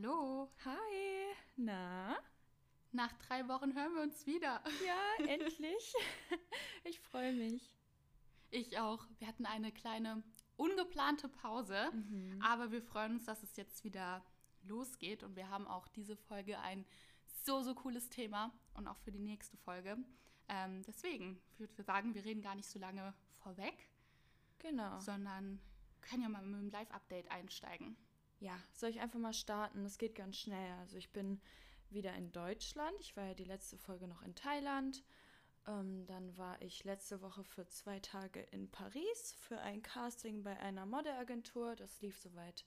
Hallo. Hi. Na? Nach drei Wochen hören wir uns wieder. Ja, endlich. Ich freue mich. Ich auch. Wir hatten eine kleine ungeplante Pause, mhm. aber wir freuen uns, dass es jetzt wieder losgeht und wir haben auch diese Folge ein so, so cooles Thema und auch für die nächste Folge. Ähm, deswegen würde ich sagen, wir reden gar nicht so lange vorweg. Genau. Sondern können ja mal mit einem Live-Update einsteigen. Ja, soll ich einfach mal starten? Das geht ganz schnell. Also ich bin wieder in Deutschland. Ich war ja die letzte Folge noch in Thailand. Ähm, dann war ich letzte Woche für zwei Tage in Paris für ein Casting bei einer Modelagentur. Das lief soweit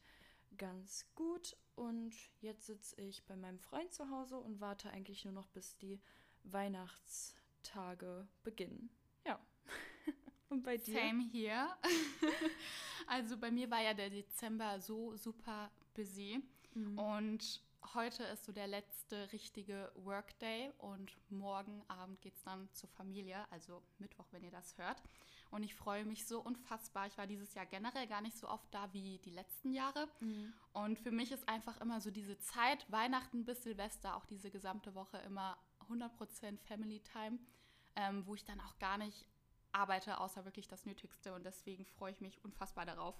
ganz gut. Und jetzt sitze ich bei meinem Freund zu Hause und warte eigentlich nur noch, bis die Weihnachtstage beginnen. Ja. Und bei dir? Same hier. also bei mir war ja der Dezember so super busy. Mhm. Und heute ist so der letzte richtige Workday und morgen Abend geht es dann zur Familie, also Mittwoch, wenn ihr das hört. Und ich freue mich so unfassbar. Ich war dieses Jahr generell gar nicht so oft da wie die letzten Jahre. Mhm. Und für mich ist einfach immer so diese Zeit, Weihnachten bis Silvester, auch diese gesamte Woche immer 100% Family Time, ähm, wo ich dann auch gar nicht arbeite, außer wirklich das Nötigste. Und deswegen freue ich mich unfassbar darauf.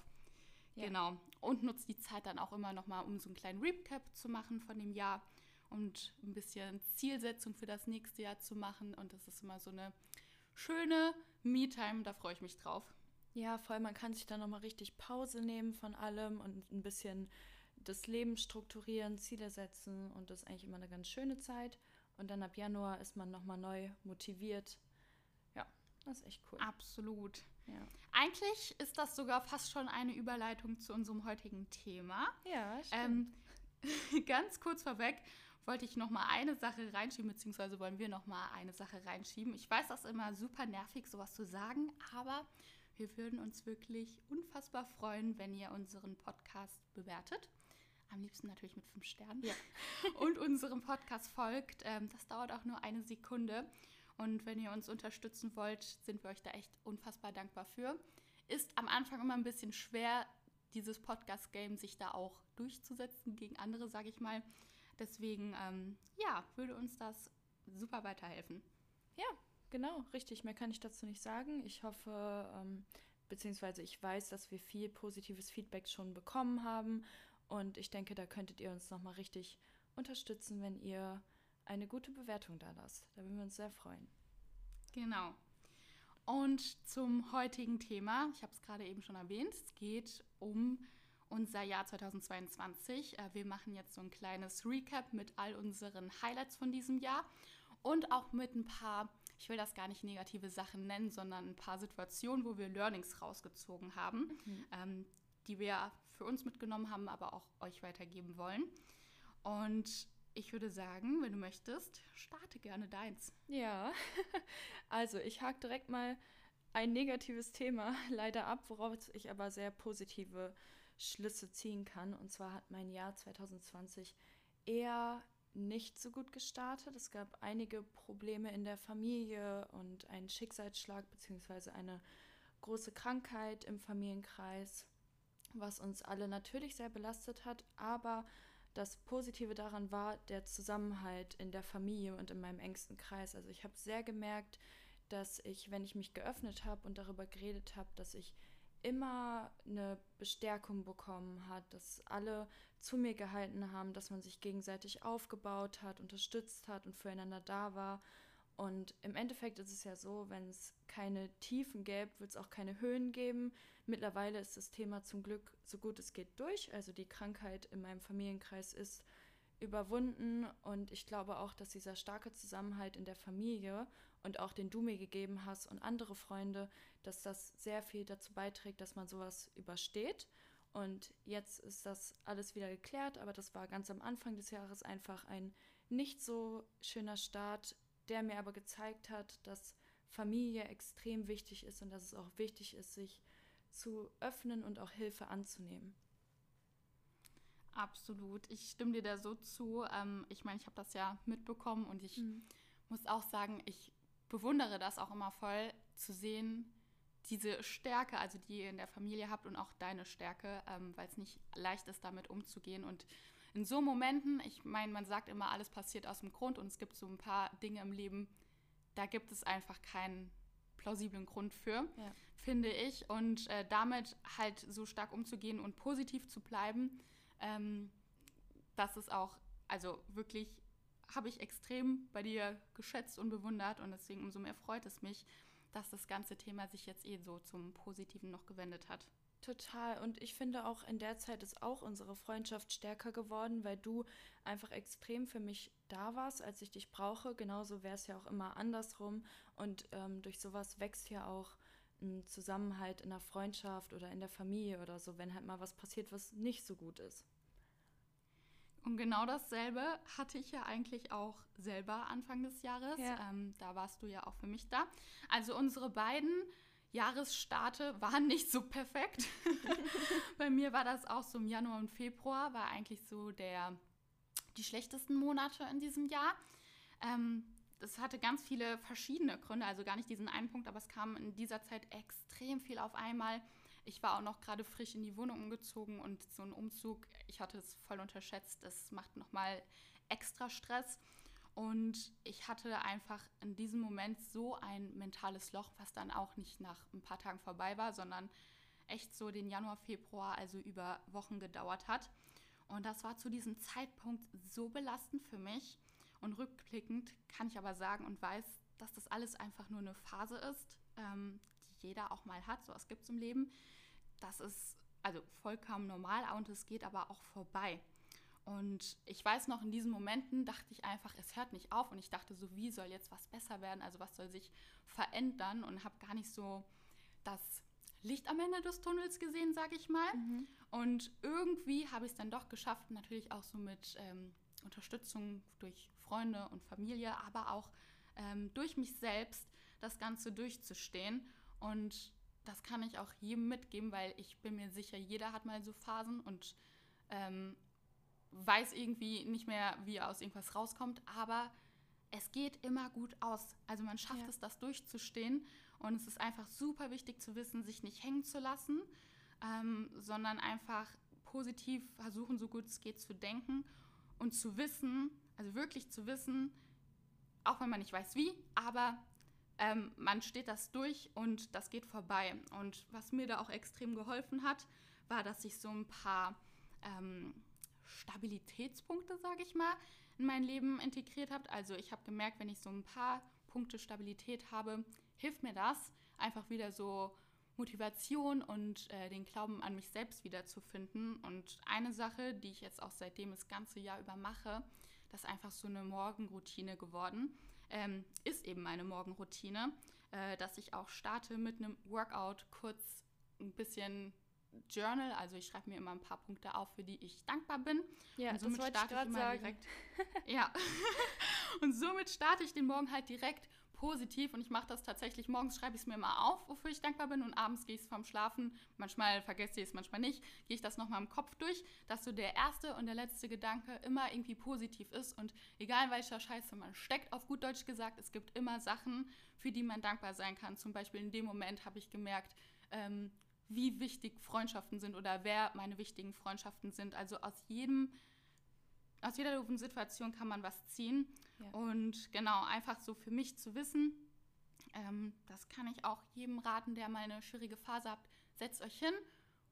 Ja. Genau. Und nutze die Zeit dann auch immer nochmal, um so einen kleinen Recap zu machen von dem Jahr und ein bisschen Zielsetzung für das nächste Jahr zu machen. Und das ist immer so eine schöne Me-Time, da freue ich mich drauf. Ja, voll, man kann sich dann nochmal richtig Pause nehmen von allem und ein bisschen das Leben strukturieren, Ziele setzen und das ist eigentlich immer eine ganz schöne Zeit. Und dann ab Januar ist man nochmal neu motiviert, das ist echt cool. Absolut. Ja. Eigentlich ist das sogar fast schon eine Überleitung zu unserem heutigen Thema. Ja, stimmt. Ähm, ganz kurz vorweg wollte ich noch mal eine Sache reinschieben, beziehungsweise wollen wir noch mal eine Sache reinschieben. Ich weiß, das ist immer super nervig, sowas zu sagen, aber wir würden uns wirklich unfassbar freuen, wenn ihr unseren Podcast bewertet. Am liebsten natürlich mit fünf Sternen. Ja. Und unserem Podcast folgt. Ähm, das dauert auch nur eine Sekunde. Und wenn ihr uns unterstützen wollt, sind wir euch da echt unfassbar dankbar für. Ist am Anfang immer ein bisschen schwer, dieses Podcast-Game sich da auch durchzusetzen gegen andere, sage ich mal. Deswegen, ähm, ja, würde uns das super weiterhelfen. Ja, genau, richtig. Mehr kann ich dazu nicht sagen. Ich hoffe, ähm, beziehungsweise ich weiß, dass wir viel positives Feedback schon bekommen haben. Und ich denke, da könntet ihr uns nochmal richtig unterstützen, wenn ihr eine gute Bewertung da lasst. Da würden wir uns sehr freuen. Genau. Und zum heutigen Thema, ich habe es gerade eben schon erwähnt, es geht um unser Jahr 2022. Äh, wir machen jetzt so ein kleines Recap mit all unseren Highlights von diesem Jahr und auch mit ein paar, ich will das gar nicht negative Sachen nennen, sondern ein paar Situationen, wo wir Learnings rausgezogen haben, mhm. ähm, die wir für uns mitgenommen haben, aber auch euch weitergeben wollen. Und ich würde sagen, wenn du möchtest, starte gerne deins. Ja, also ich hake direkt mal ein negatives Thema leider ab, woraus ich aber sehr positive Schlüsse ziehen kann. Und zwar hat mein Jahr 2020 eher nicht so gut gestartet. Es gab einige Probleme in der Familie und einen Schicksalsschlag bzw. eine große Krankheit im Familienkreis, was uns alle natürlich sehr belastet hat, aber das Positive daran war der Zusammenhalt in der Familie und in meinem engsten Kreis. Also ich habe sehr gemerkt, dass ich, wenn ich mich geöffnet habe und darüber geredet habe, dass ich immer eine Bestärkung bekommen hat, dass alle zu mir gehalten haben, dass man sich gegenseitig aufgebaut hat, unterstützt hat und füreinander da war. Und im Endeffekt ist es ja so, wenn es keine Tiefen gäbe, wird es auch keine Höhen geben. Mittlerweile ist das Thema zum Glück so gut es geht durch. Also die Krankheit in meinem Familienkreis ist überwunden und ich glaube auch, dass dieser starke Zusammenhalt in der Familie und auch den du mir gegeben hast und andere Freunde, dass das sehr viel dazu beiträgt, dass man sowas übersteht. Und jetzt ist das alles wieder geklärt, aber das war ganz am Anfang des Jahres einfach ein nicht so schöner Start, der mir aber gezeigt hat, dass Familie extrem wichtig ist und dass es auch wichtig ist, sich zu öffnen und auch Hilfe anzunehmen. Absolut. Ich stimme dir da so zu. Ähm, ich meine, ich habe das ja mitbekommen und ich mhm. muss auch sagen, ich bewundere das auch immer voll zu sehen, diese Stärke, also die ihr in der Familie habt und auch deine Stärke, ähm, weil es nicht leicht ist, damit umzugehen. Und in so Momenten, ich meine, man sagt immer, alles passiert aus dem Grund und es gibt so ein paar Dinge im Leben, da gibt es einfach keinen plausiblen Grund für, ja. finde ich. Und äh, damit halt so stark umzugehen und positiv zu bleiben, ähm, das ist auch, also wirklich habe ich extrem bei dir geschätzt und bewundert und deswegen umso mehr freut es mich, dass das ganze Thema sich jetzt eh so zum Positiven noch gewendet hat. Total. Und ich finde auch in der Zeit ist auch unsere Freundschaft stärker geworden, weil du einfach extrem für mich da warst, als ich dich brauche. Genauso wäre es ja auch immer andersrum. Und ähm, durch sowas wächst ja auch ein Zusammenhalt in der Freundschaft oder in der Familie oder so, wenn halt mal was passiert, was nicht so gut ist. Und genau dasselbe hatte ich ja eigentlich auch selber Anfang des Jahres. Ja. Ähm, da warst du ja auch für mich da. Also unsere beiden Jahresstarte waren nicht so perfekt. Bei mir war das auch so im Januar und Februar, war eigentlich so der, die schlechtesten Monate in diesem Jahr. Ähm, das hatte ganz viele verschiedene Gründe, also gar nicht diesen einen Punkt, aber es kam in dieser Zeit extrem viel auf einmal. Ich war auch noch gerade frisch in die Wohnung umgezogen und so ein Umzug, ich hatte es voll unterschätzt, das macht nochmal extra Stress. Und ich hatte einfach in diesem Moment so ein mentales Loch, was dann auch nicht nach ein paar Tagen vorbei war, sondern echt so den Januar, Februar, also über Wochen gedauert hat. Und das war zu diesem Zeitpunkt so belastend für mich. Und rückblickend kann ich aber sagen und weiß, dass das alles einfach nur eine Phase ist, ähm, die jeder auch mal hat. So was gibt es im Leben. Das ist also vollkommen normal und es geht aber auch vorbei. Und ich weiß noch, in diesen Momenten dachte ich einfach, es hört nicht auf. Und ich dachte so, wie soll jetzt was besser werden? Also was soll sich verändern? Und habe gar nicht so das Licht am Ende des Tunnels gesehen, sage ich mal. Mhm. Und irgendwie habe ich es dann doch geschafft, natürlich auch so mit ähm, Unterstützung durch Freunde und Familie, aber auch ähm, durch mich selbst das Ganze durchzustehen. Und das kann ich auch jedem mitgeben, weil ich bin mir sicher, jeder hat mal so Phasen und ähm, weiß irgendwie nicht mehr, wie er aus irgendwas rauskommt, aber es geht immer gut aus. Also man schafft ja. es, das durchzustehen. Und es ist einfach super wichtig zu wissen, sich nicht hängen zu lassen, ähm, sondern einfach positiv versuchen, so gut es geht zu denken und zu wissen, also wirklich zu wissen, auch wenn man nicht weiß wie, aber ähm, man steht das durch und das geht vorbei. Und was mir da auch extrem geholfen hat, war, dass ich so ein paar ähm, Stabilitätspunkte, sage ich mal, in mein Leben integriert habt. Also ich habe gemerkt, wenn ich so ein paar Punkte Stabilität habe, hilft mir das, einfach wieder so Motivation und äh, den Glauben an mich selbst wiederzufinden. Und eine Sache, die ich jetzt auch seitdem das ganze Jahr über mache, das ist einfach so eine Morgenroutine geworden, ähm, ist eben meine Morgenroutine, äh, dass ich auch starte mit einem Workout, kurz ein bisschen Journal, also ich schreibe mir immer ein paar Punkte auf, für die ich dankbar bin. Ja, und somit das starte ich, ich immer sagen. direkt. ja. und somit starte ich den Morgen halt direkt positiv und ich mache das tatsächlich. Morgens schreibe ich es mir immer auf, wofür ich dankbar bin und abends gehe ich es vorm Schlafen. Manchmal vergesse ich es, manchmal nicht. Gehe ich das nochmal im Kopf durch, dass so der erste und der letzte Gedanke immer irgendwie positiv ist und egal welcher Scheiße man steckt, auf gut Deutsch gesagt, es gibt immer Sachen, für die man dankbar sein kann. Zum Beispiel in dem Moment habe ich gemerkt, ähm, wie wichtig Freundschaften sind oder wer meine wichtigen Freundschaften sind. Also aus jedem, aus jeder doofen Situation kann man was ziehen. Ja. Und genau, einfach so für mich zu wissen, ähm, das kann ich auch jedem raten, der mal eine schwierige Phase hat. Setzt euch hin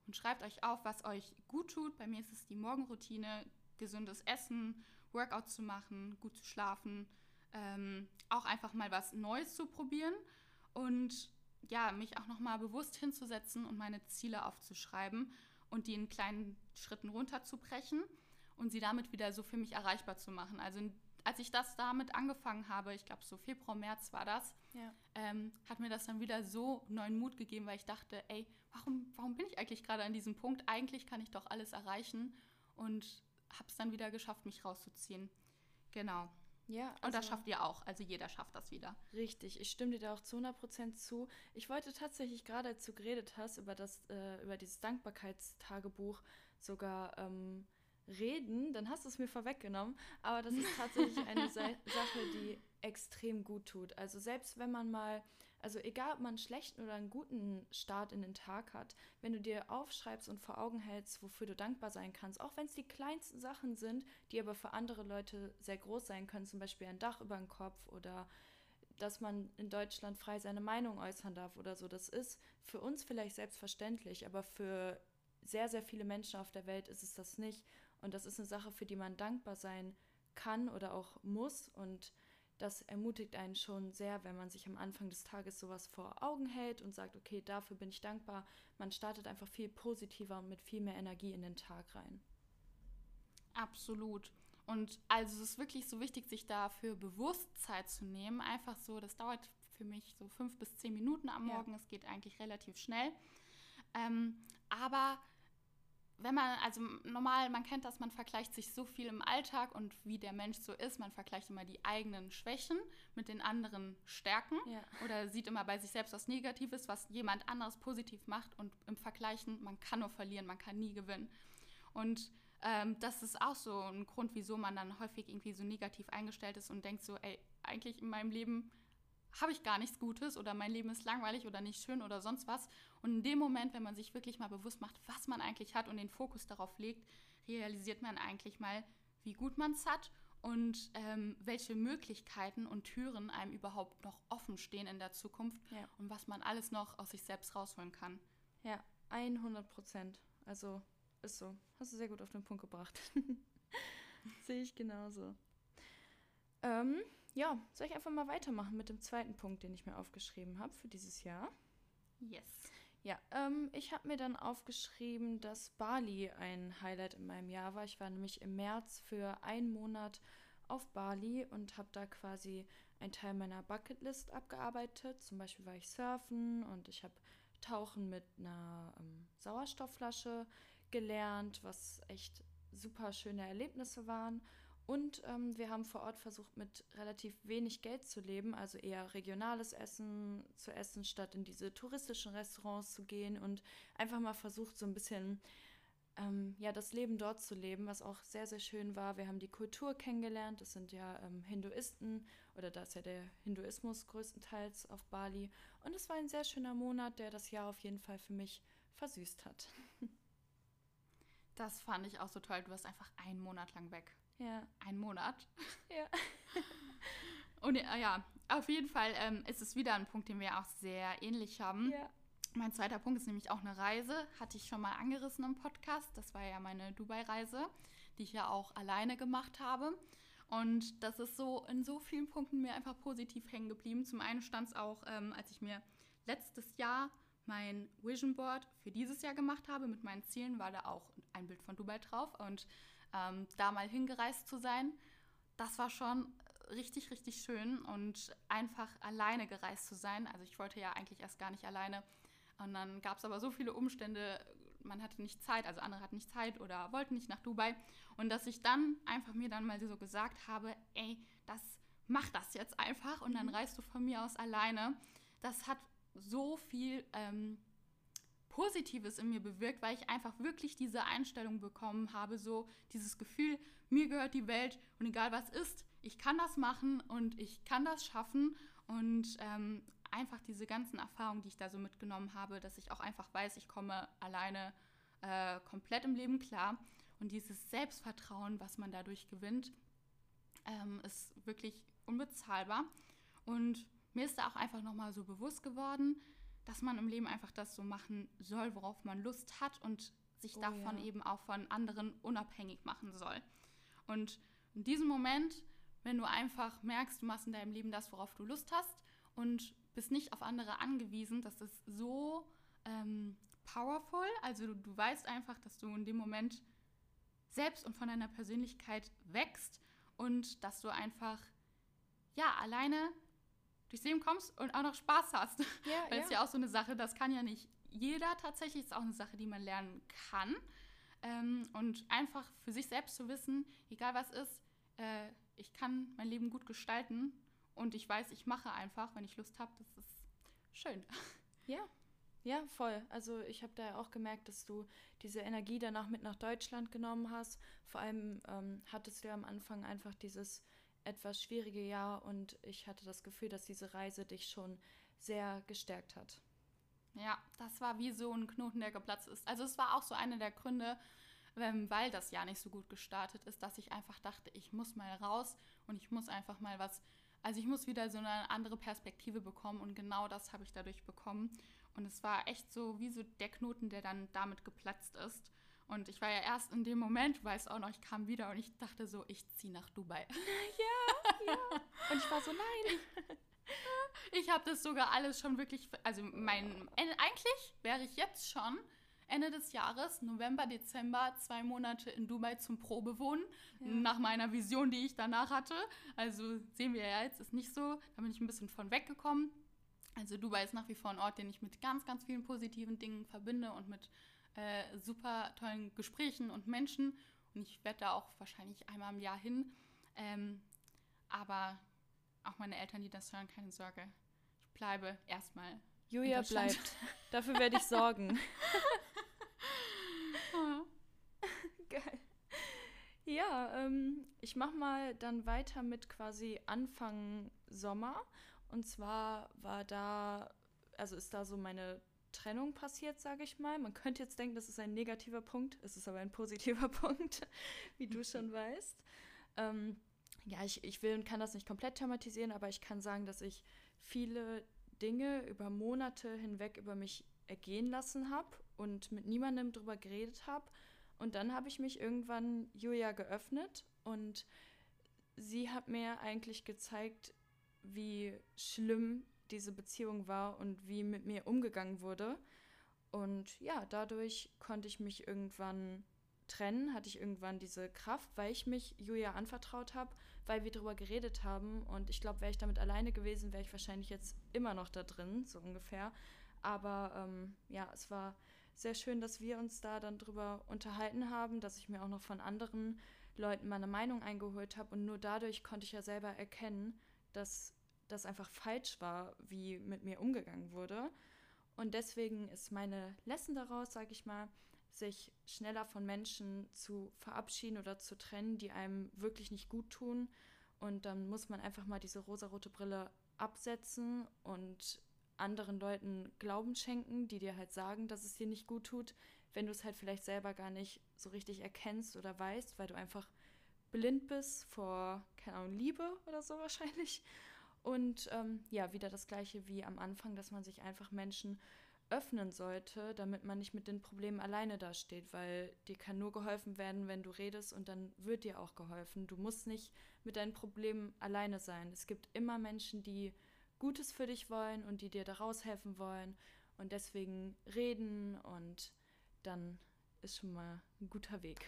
und schreibt euch auf, was euch gut tut. Bei mir ist es die Morgenroutine, gesundes Essen, Workout zu machen, gut zu schlafen, ähm, auch einfach mal was Neues zu probieren und ja, mich auch nochmal bewusst hinzusetzen und meine Ziele aufzuschreiben und die in kleinen Schritten runterzubrechen und sie damit wieder so für mich erreichbar zu machen. Also als ich das damit angefangen habe, ich glaube so Februar, März war das, ja. ähm, hat mir das dann wieder so neuen Mut gegeben, weil ich dachte, ey, warum, warum bin ich eigentlich gerade an diesem Punkt? Eigentlich kann ich doch alles erreichen und habe es dann wieder geschafft, mich rauszuziehen. Genau. Ja, also und das schafft ihr auch. Also jeder schafft das wieder. Richtig, ich stimme dir da auch zu 100% zu. Ich wollte tatsächlich gerade, als du geredet hast, über, das, äh, über dieses Dankbarkeitstagebuch sogar ähm, reden, dann hast du es mir vorweggenommen. Aber das ist tatsächlich eine Sache, die extrem gut tut. Also selbst wenn man mal, also egal ob man einen schlechten oder einen guten Start in den Tag hat, wenn du dir aufschreibst und vor Augen hältst, wofür du dankbar sein kannst, auch wenn es die kleinsten Sachen sind, die aber für andere Leute sehr groß sein können, zum Beispiel ein Dach über dem Kopf oder dass man in Deutschland frei seine Meinung äußern darf oder so. Das ist für uns vielleicht selbstverständlich, aber für sehr, sehr viele Menschen auf der Welt ist es das nicht. Und das ist eine Sache, für die man dankbar sein kann oder auch muss. Und das ermutigt einen schon sehr, wenn man sich am Anfang des Tages sowas vor Augen hält und sagt, okay, dafür bin ich dankbar. Man startet einfach viel positiver und mit viel mehr Energie in den Tag rein. Absolut. Und also es ist wirklich so wichtig, sich dafür Bewusstsein zu nehmen. Einfach so, das dauert für mich so fünf bis zehn Minuten am Morgen. Es geht eigentlich relativ schnell. Ähm, aber wenn man, also normal, man kennt das, man vergleicht sich so viel im Alltag und wie der Mensch so ist. Man vergleicht immer die eigenen Schwächen mit den anderen Stärken ja. oder sieht immer bei sich selbst was Negatives, was jemand anderes positiv macht und im Vergleichen, man kann nur verlieren, man kann nie gewinnen. Und ähm, das ist auch so ein Grund, wieso man dann häufig irgendwie so negativ eingestellt ist und denkt so, ey, eigentlich in meinem Leben habe ich gar nichts Gutes oder mein Leben ist langweilig oder nicht schön oder sonst was. Und in dem Moment, wenn man sich wirklich mal bewusst macht, was man eigentlich hat und den Fokus darauf legt, realisiert man eigentlich mal, wie gut man es hat und ähm, welche Möglichkeiten und Türen einem überhaupt noch offen stehen in der Zukunft ja. und was man alles noch aus sich selbst rausholen kann. Ja, 100 Prozent. Also ist so. Hast du sehr gut auf den Punkt gebracht. Sehe ich genauso. Ähm, ja, soll ich einfach mal weitermachen mit dem zweiten Punkt, den ich mir aufgeschrieben habe für dieses Jahr? Yes. Ja, ähm, ich habe mir dann aufgeschrieben, dass Bali ein Highlight in meinem Jahr war. Ich war nämlich im März für einen Monat auf Bali und habe da quasi einen Teil meiner Bucketlist abgearbeitet. Zum Beispiel war ich surfen und ich habe Tauchen mit einer ähm, Sauerstoffflasche gelernt, was echt super schöne Erlebnisse waren. Und ähm, wir haben vor Ort versucht, mit relativ wenig Geld zu leben, also eher regionales Essen zu essen, statt in diese touristischen Restaurants zu gehen und einfach mal versucht, so ein bisschen ähm, ja, das Leben dort zu leben, was auch sehr, sehr schön war. Wir haben die Kultur kennengelernt. Das sind ja ähm, Hinduisten oder da ist ja der Hinduismus größtenteils auf Bali. Und es war ein sehr schöner Monat, der das Jahr auf jeden Fall für mich versüßt hat. Das fand ich auch so toll. Du warst einfach einen Monat lang weg. Ja. Ein Monat. Ja. Und ja, auf jeden Fall ähm, ist es wieder ein Punkt, den wir auch sehr ähnlich haben. Ja. Mein zweiter Punkt ist nämlich auch eine Reise. Hatte ich schon mal angerissen im Podcast. Das war ja meine Dubai-Reise, die ich ja auch alleine gemacht habe. Und das ist so in so vielen Punkten mir einfach positiv hängen geblieben. Zum einen stand es auch, ähm, als ich mir letztes Jahr mein Vision Board für dieses Jahr gemacht habe mit meinen Zielen, war da auch ein Bild von Dubai drauf. Und ähm, da mal hingereist zu sein, das war schon richtig, richtig schön und einfach alleine gereist zu sein. Also ich wollte ja eigentlich erst gar nicht alleine. Und dann gab es aber so viele Umstände, man hatte nicht Zeit, also andere hatten nicht Zeit oder wollten nicht nach Dubai. Und dass ich dann einfach mir dann mal so gesagt habe, ey, das mach das jetzt einfach und dann mhm. reist du von mir aus alleine. Das hat so viel ähm, Positives in mir bewirkt, weil ich einfach wirklich diese Einstellung bekommen habe, so dieses Gefühl, mir gehört die Welt und egal was ist, ich kann das machen und ich kann das schaffen. Und ähm, einfach diese ganzen Erfahrungen, die ich da so mitgenommen habe, dass ich auch einfach weiß, ich komme alleine äh, komplett im Leben klar. Und dieses Selbstvertrauen, was man dadurch gewinnt, ähm, ist wirklich unbezahlbar. Und mir ist da auch einfach nochmal so bewusst geworden, dass man im Leben einfach das so machen soll, worauf man Lust hat und sich oh, davon ja. eben auch von anderen unabhängig machen soll. Und in diesem Moment, wenn du einfach merkst, du machst in deinem Leben das, worauf du Lust hast und bist nicht auf andere angewiesen, das ist so ähm, powerful. Also du, du weißt einfach, dass du in dem Moment selbst und von deiner Persönlichkeit wächst und dass du einfach ja alleine durchs Leben kommst und auch noch Spaß hast. Ja, Weil ja. ist ja auch so eine Sache, das kann ja nicht jeder tatsächlich, ist auch eine Sache, die man lernen kann. Ähm, und einfach für sich selbst zu wissen, egal was ist, äh, ich kann mein Leben gut gestalten und ich weiß, ich mache einfach, wenn ich Lust habe, das ist schön. Ja, Ja, voll. Also ich habe da auch gemerkt, dass du diese Energie danach mit nach Deutschland genommen hast. Vor allem ähm, hattest du ja am Anfang einfach dieses etwas schwierige Jahr und ich hatte das Gefühl, dass diese Reise dich schon sehr gestärkt hat. Ja, das war wie so ein Knoten, der geplatzt ist. Also es war auch so einer der Gründe, weil das Jahr nicht so gut gestartet ist, dass ich einfach dachte, ich muss mal raus und ich muss einfach mal was, also ich muss wieder so eine andere Perspektive bekommen und genau das habe ich dadurch bekommen. Und es war echt so wie so der Knoten, der dann damit geplatzt ist. Und ich war ja erst in dem Moment, weiß auch noch, ich kam wieder und ich dachte so, ich ziehe nach Dubai. Ja, ja. Und ich war so, nein. Ich, ich habe das sogar alles schon wirklich, also mein, eigentlich wäre ich jetzt schon Ende des Jahres, November, Dezember, zwei Monate in Dubai zum Probewohnen, ja. nach meiner Vision, die ich danach hatte. Also sehen wir ja jetzt, ist nicht so. Da bin ich ein bisschen von weggekommen. Also Dubai ist nach wie vor ein Ort, den ich mit ganz, ganz vielen positiven Dingen verbinde und mit äh, super tollen Gesprächen und Menschen. Und ich werde da auch wahrscheinlich einmal im Jahr hin. Ähm, aber auch meine Eltern, die das hören, keine Sorge. Ich bleibe erstmal. Julia bleibt. Dafür werde ich sorgen. Geil. Ja, ähm, ich mache mal dann weiter mit quasi Anfang Sommer. Und zwar war da, also ist da so meine Trennung passiert, sage ich mal. Man könnte jetzt denken, das ist ein negativer Punkt. Es ist aber ein positiver Punkt, wie du schon weißt. Ähm, ja, ich, ich will und kann das nicht komplett thematisieren, aber ich kann sagen, dass ich viele Dinge über Monate hinweg über mich ergehen lassen habe und mit niemandem drüber geredet habe. Und dann habe ich mich irgendwann Julia geöffnet und sie hat mir eigentlich gezeigt, wie schlimm diese Beziehung war und wie mit mir umgegangen wurde. Und ja, dadurch konnte ich mich irgendwann trennen, hatte ich irgendwann diese Kraft, weil ich mich Julia anvertraut habe, weil wir darüber geredet haben. Und ich glaube, wäre ich damit alleine gewesen, wäre ich wahrscheinlich jetzt immer noch da drin, so ungefähr. Aber ähm, ja, es war sehr schön, dass wir uns da dann drüber unterhalten haben, dass ich mir auch noch von anderen Leuten meine Meinung eingeholt habe. Und nur dadurch konnte ich ja selber erkennen, dass das einfach falsch war, wie mit mir umgegangen wurde. Und deswegen ist meine Lesson daraus, sage ich mal, sich schneller von Menschen zu verabschieden oder zu trennen, die einem wirklich nicht gut tun. Und dann muss man einfach mal diese rosarote Brille absetzen und anderen Leuten Glauben schenken, die dir halt sagen, dass es dir nicht gut tut, wenn du es halt vielleicht selber gar nicht so richtig erkennst oder weißt, weil du einfach blind bist vor, keine Ahnung, Liebe oder so wahrscheinlich. Und ähm, ja, wieder das gleiche wie am Anfang, dass man sich einfach Menschen öffnen sollte, damit man nicht mit den Problemen alleine dasteht, weil dir kann nur geholfen werden, wenn du redest und dann wird dir auch geholfen. Du musst nicht mit deinen Problemen alleine sein. Es gibt immer Menschen, die Gutes für dich wollen und die dir daraus helfen wollen und deswegen reden und dann ist schon mal ein guter Weg.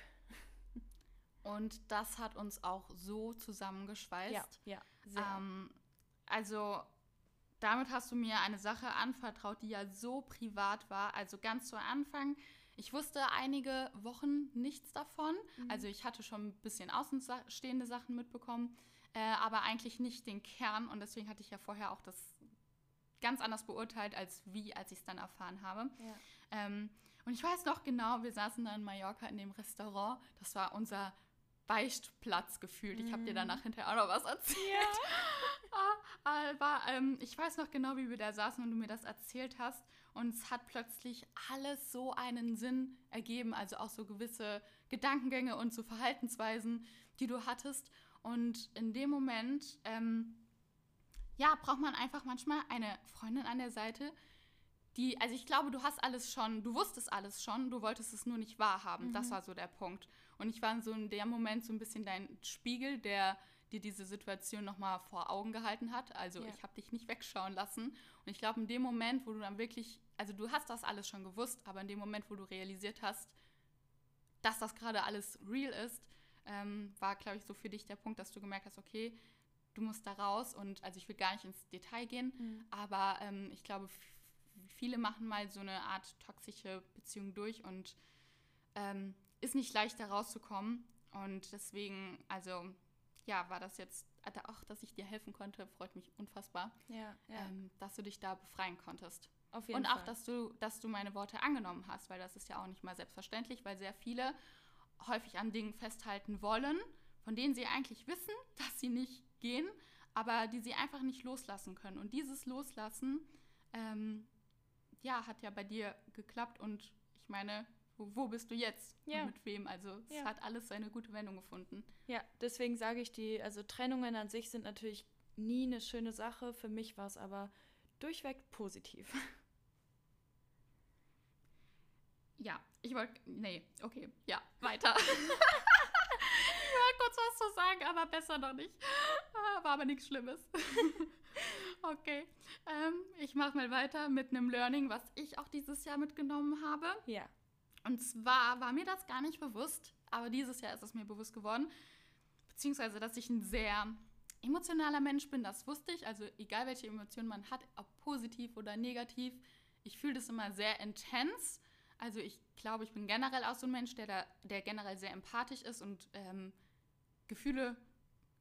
Und das hat uns auch so zusammengeschweißt. Ja, ja. Sehr. Ähm, also damit hast du mir eine Sache anvertraut, die ja so privat war. Also ganz zu Anfang. Ich wusste einige Wochen nichts davon. Mhm. Also ich hatte schon ein bisschen außenstehende Sachen mitbekommen, äh, aber eigentlich nicht den Kern. Und deswegen hatte ich ja vorher auch das ganz anders beurteilt, als wie, als ich es dann erfahren habe. Ja. Ähm, und ich weiß noch genau, wir saßen dann in Mallorca in dem Restaurant. Das war unser Beichtplatz gefühlt. Ich habe dir danach mhm. hinterher auch noch was erzählt. Ja. Ah, aber ähm, ich weiß noch genau, wie wir da saßen und du mir das erzählt hast. Und es hat plötzlich alles so einen Sinn ergeben. Also auch so gewisse Gedankengänge und so Verhaltensweisen, die du hattest. Und in dem Moment, ähm, ja, braucht man einfach manchmal eine Freundin an der Seite, die, also ich glaube, du hast alles schon, du wusstest alles schon, du wolltest es nur nicht wahrhaben. Mhm. Das war so der Punkt. Und ich war so in dem Moment so ein bisschen dein Spiegel, der dir diese Situation nochmal vor Augen gehalten hat. Also ja. ich habe dich nicht wegschauen lassen. Und ich glaube, in dem Moment, wo du dann wirklich, also du hast das alles schon gewusst, aber in dem Moment, wo du realisiert hast, dass das gerade alles real ist, ähm, war, glaube ich, so für dich der Punkt, dass du gemerkt hast, okay, du musst da raus. Und also ich will gar nicht ins Detail gehen, mhm. aber ähm, ich glaube, viele machen mal so eine Art toxische Beziehung durch und ähm, ist nicht leicht da rauszukommen. Und deswegen, also ja, war das jetzt, auch, dass ich dir helfen konnte, freut mich unfassbar, ja, ja. Ähm, dass du dich da befreien konntest. auf jeden und Fall. Auch, dass du, dass du meine Worte angenommen hast, weil das ist ja auch nicht mal selbstverständlich, weil sehr viele häufig an Dingen festhalten wollen, von denen sie eigentlich wissen, dass sie nicht gehen, aber die sie einfach nicht loslassen können. Und dieses Loslassen, ähm, ja, hat ja bei dir geklappt und ich meine, wo, bist du jetzt? Ja. Und mit wem? Also es ja. hat alles seine gute Wendung gefunden. Ja, deswegen sage ich die, also Trennungen an sich sind natürlich nie eine schöne Sache. Für mich war es aber durchweg positiv. Ja, ich wollte. Nee, okay, ja, weiter. ich wollte kurz was zu sagen, aber besser noch nicht. Ah, war aber nichts Schlimmes. okay, ähm, ich mache mal weiter mit einem Learning, was ich auch dieses Jahr mitgenommen habe. Ja. Und zwar war mir das gar nicht bewusst, aber dieses Jahr ist es mir bewusst geworden. Beziehungsweise, dass ich ein sehr emotionaler Mensch bin, das wusste ich. Also egal welche Emotionen man hat, ob positiv oder negativ, ich fühle das immer sehr intens. Also ich glaube, ich bin generell auch so ein Mensch, der, da, der generell sehr empathisch ist und ähm, Gefühle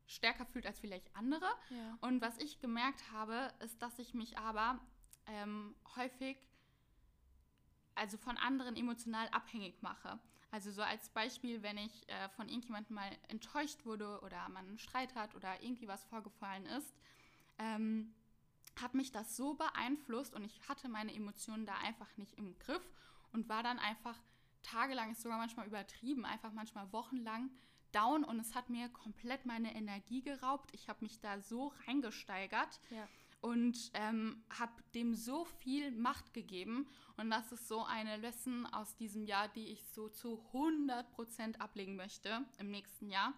stärker fühlt als vielleicht andere. Ja. Und was ich gemerkt habe, ist, dass ich mich aber ähm, häufig also von anderen emotional abhängig mache. Also so als Beispiel, wenn ich äh, von irgendjemandem mal enttäuscht wurde oder man einen Streit hat oder irgendwie was vorgefallen ist, ähm, hat mich das so beeinflusst und ich hatte meine Emotionen da einfach nicht im Griff und war dann einfach tagelang, ist sogar manchmal übertrieben, einfach manchmal wochenlang down und es hat mir komplett meine Energie geraubt. Ich habe mich da so reingesteigert. Ja und ähm, habe dem so viel Macht gegeben. Und das ist so eine Lesson aus diesem Jahr, die ich so zu 100% ablegen möchte im nächsten Jahr.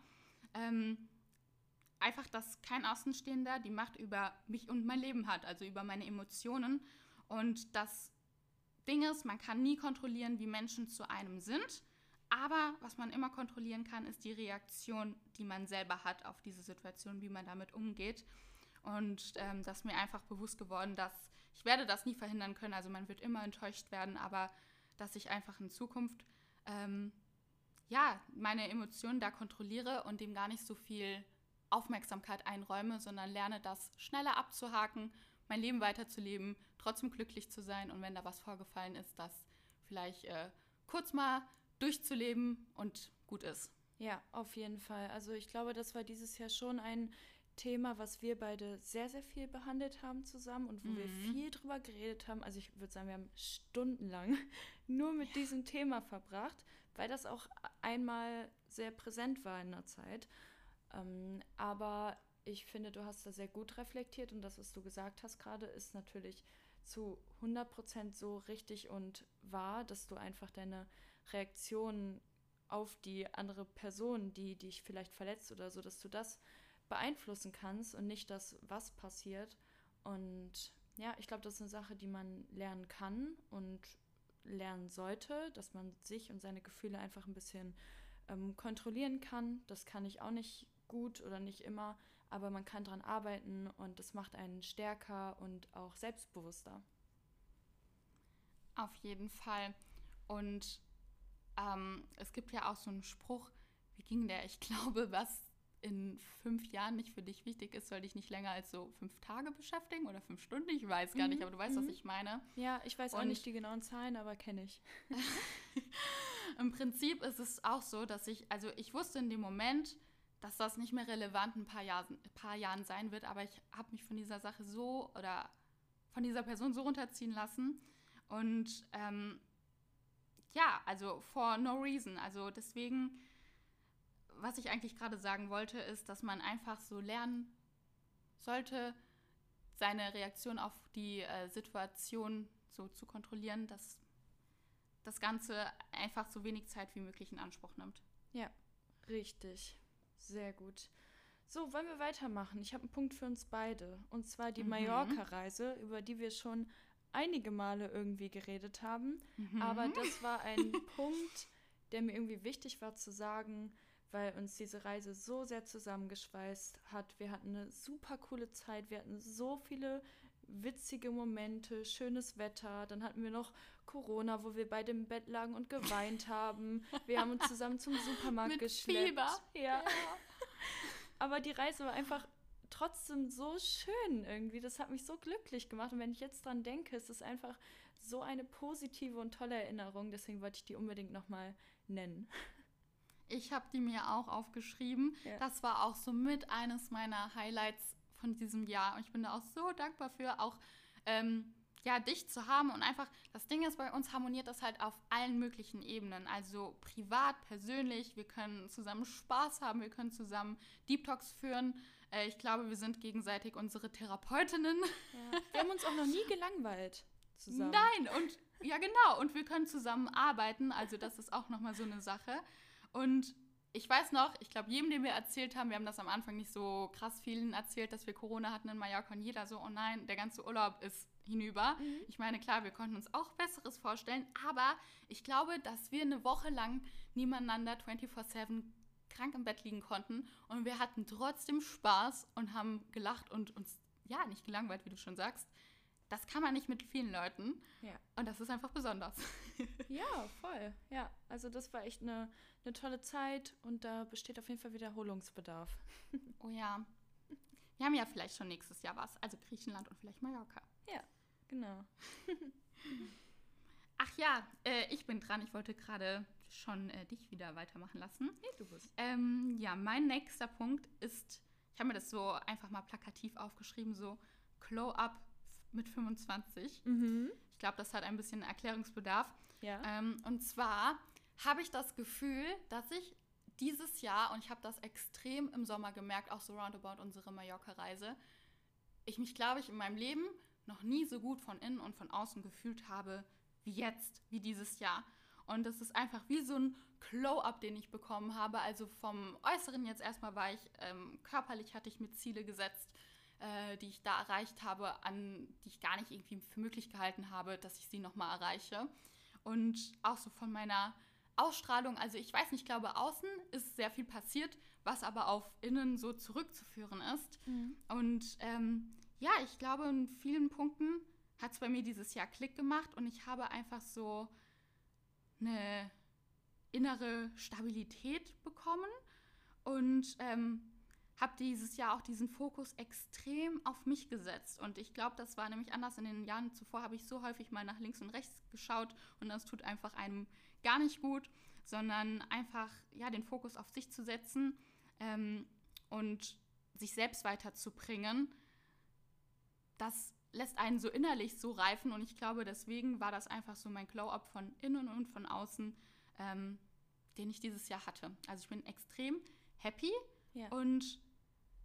Ähm, einfach, dass kein Außenstehender die Macht über mich und mein Leben hat, also über meine Emotionen. Und das Ding ist, man kann nie kontrollieren, wie Menschen zu einem sind. Aber was man immer kontrollieren kann, ist die Reaktion, die man selber hat auf diese Situation, wie man damit umgeht. Und ähm, das ist mir einfach bewusst geworden, dass ich werde das nie verhindern können. Also man wird immer enttäuscht werden, aber dass ich einfach in Zukunft ähm, ja meine Emotionen da kontrolliere und dem gar nicht so viel Aufmerksamkeit einräume, sondern lerne das schneller abzuhaken, mein Leben weiterzuleben, trotzdem glücklich zu sein und wenn da was vorgefallen ist, das vielleicht äh, kurz mal durchzuleben und gut ist. Ja, auf jeden Fall. Also ich glaube, das war dieses Jahr schon ein Thema, was wir beide sehr, sehr viel behandelt haben zusammen und wo mhm. wir viel drüber geredet haben. Also ich würde sagen, wir haben stundenlang nur mit ja. diesem Thema verbracht, weil das auch einmal sehr präsent war in der Zeit. Ähm, aber ich finde, du hast da sehr gut reflektiert und das, was du gesagt hast gerade, ist natürlich zu 100% so richtig und wahr, dass du einfach deine Reaktionen auf die andere Person, die dich vielleicht verletzt oder so, dass du das beeinflussen kannst und nicht das, was passiert. Und ja, ich glaube, das ist eine Sache, die man lernen kann und lernen sollte, dass man sich und seine Gefühle einfach ein bisschen ähm, kontrollieren kann. Das kann ich auch nicht gut oder nicht immer, aber man kann daran arbeiten und das macht einen stärker und auch selbstbewusster. Auf jeden Fall. Und ähm, es gibt ja auch so einen Spruch, wie ging der? Ich glaube, was in fünf Jahren nicht für dich wichtig ist, soll dich nicht länger als so fünf Tage beschäftigen oder fünf Stunden. Ich weiß gar mhm. nicht, aber du weißt, mhm. was ich meine. Ja, ich weiß Und auch nicht die genauen Zahlen, aber kenne ich. Im Prinzip ist es auch so, dass ich, also ich wusste in dem Moment, dass das nicht mehr relevant ein paar, Jahr, paar Jahren sein wird, aber ich habe mich von dieser Sache so oder von dieser Person so runterziehen lassen. Und ähm, ja, also for no reason. Also deswegen was ich eigentlich gerade sagen wollte, ist, dass man einfach so lernen sollte, seine Reaktion auf die äh, Situation so zu kontrollieren, dass das Ganze einfach so wenig Zeit wie möglich in Anspruch nimmt. Ja, richtig. Sehr gut. So, wollen wir weitermachen? Ich habe einen Punkt für uns beide. Und zwar die mhm. Mallorca-Reise, über die wir schon einige Male irgendwie geredet haben. Mhm. Aber das war ein Punkt, der mir irgendwie wichtig war zu sagen, weil uns diese Reise so sehr zusammengeschweißt hat. Wir hatten eine super coole Zeit, wir hatten so viele witzige Momente, schönes Wetter. Dann hatten wir noch Corona, wo wir beide im Bett lagen und geweint haben. Wir haben uns zusammen zum Supermarkt Mit geschleppt. Fieber. Ja. ja. Aber die Reise war einfach trotzdem so schön irgendwie. Das hat mich so glücklich gemacht. Und wenn ich jetzt dran denke, ist es einfach so eine positive und tolle Erinnerung. Deswegen wollte ich die unbedingt nochmal nennen. Ich habe die mir auch aufgeschrieben. Ja. Das war auch so mit eines meiner Highlights von diesem Jahr. Und ich bin da auch so dankbar für, auch ähm, ja, dich zu haben. Und einfach, das Ding ist, bei uns harmoniert das halt auf allen möglichen Ebenen. Also privat, persönlich, wir können zusammen Spaß haben, wir können zusammen Deep Talks führen. Äh, ich glaube, wir sind gegenseitig unsere Therapeutinnen. Ja. Wir haben uns auch noch nie gelangweilt zusammen. Nein, und ja, genau. Und wir können zusammen arbeiten. Also, das ist auch nochmal so eine Sache. Und ich weiß noch, ich glaube, jedem, den wir erzählt haben, wir haben das am Anfang nicht so krass vielen erzählt, dass wir Corona hatten in Mallorca und jeder so, oh nein, der ganze Urlaub ist hinüber. Mhm. Ich meine, klar, wir konnten uns auch Besseres vorstellen, aber ich glaube, dass wir eine Woche lang nebeneinander 24-7 krank im Bett liegen konnten und wir hatten trotzdem Spaß und haben gelacht und uns, ja, nicht gelangweilt, wie du schon sagst. Das kann man nicht mit vielen Leuten. Ja. Und das ist einfach besonders. ja, voll. Ja, also das war echt eine, eine tolle Zeit und da besteht auf jeden Fall Wiederholungsbedarf. oh ja. Wir haben ja vielleicht schon nächstes Jahr was. Also Griechenland und vielleicht Mallorca. Ja, genau. Ach ja, äh, ich bin dran. Ich wollte gerade schon äh, dich wieder weitermachen lassen. Nee, du bist. Ähm, ja, mein nächster Punkt ist, ich habe mir das so einfach mal plakativ aufgeschrieben, so Glow-Up mit 25. Mhm. Ich glaube, das hat ein bisschen Erklärungsbedarf. Ja. Ähm, und zwar habe ich das Gefühl, dass ich dieses Jahr, und ich habe das extrem im Sommer gemerkt, auch so roundabout unsere Mallorca-Reise, ich mich, glaube ich, in meinem Leben noch nie so gut von innen und von außen gefühlt habe wie jetzt, wie dieses Jahr. Und das ist einfach wie so ein Glow-up, den ich bekommen habe. Also vom Äußeren jetzt erstmal war ich, ähm, körperlich hatte ich mir Ziele gesetzt, äh, die ich da erreicht habe, an die ich gar nicht irgendwie für möglich gehalten habe, dass ich sie nochmal erreiche. Und auch so von meiner Ausstrahlung, also ich weiß nicht, ich glaube, außen ist sehr viel passiert, was aber auf innen so zurückzuführen ist. Mhm. Und ähm, ja, ich glaube, in vielen Punkten hat es bei mir dieses Jahr Klick gemacht und ich habe einfach so eine innere Stabilität bekommen und ähm, habe dieses Jahr auch diesen Fokus extrem auf mich gesetzt. Und ich glaube, das war nämlich anders in den Jahren zuvor, habe ich so häufig mal nach links und rechts geschaut und das tut einfach einem gar nicht gut, sondern einfach ja, den Fokus auf sich zu setzen ähm, und sich selbst weiterzubringen. Das lässt einen so innerlich so reifen und ich glaube, deswegen war das einfach so mein Glow-up von innen und von außen, ähm, den ich dieses Jahr hatte. Also ich bin extrem happy ja. und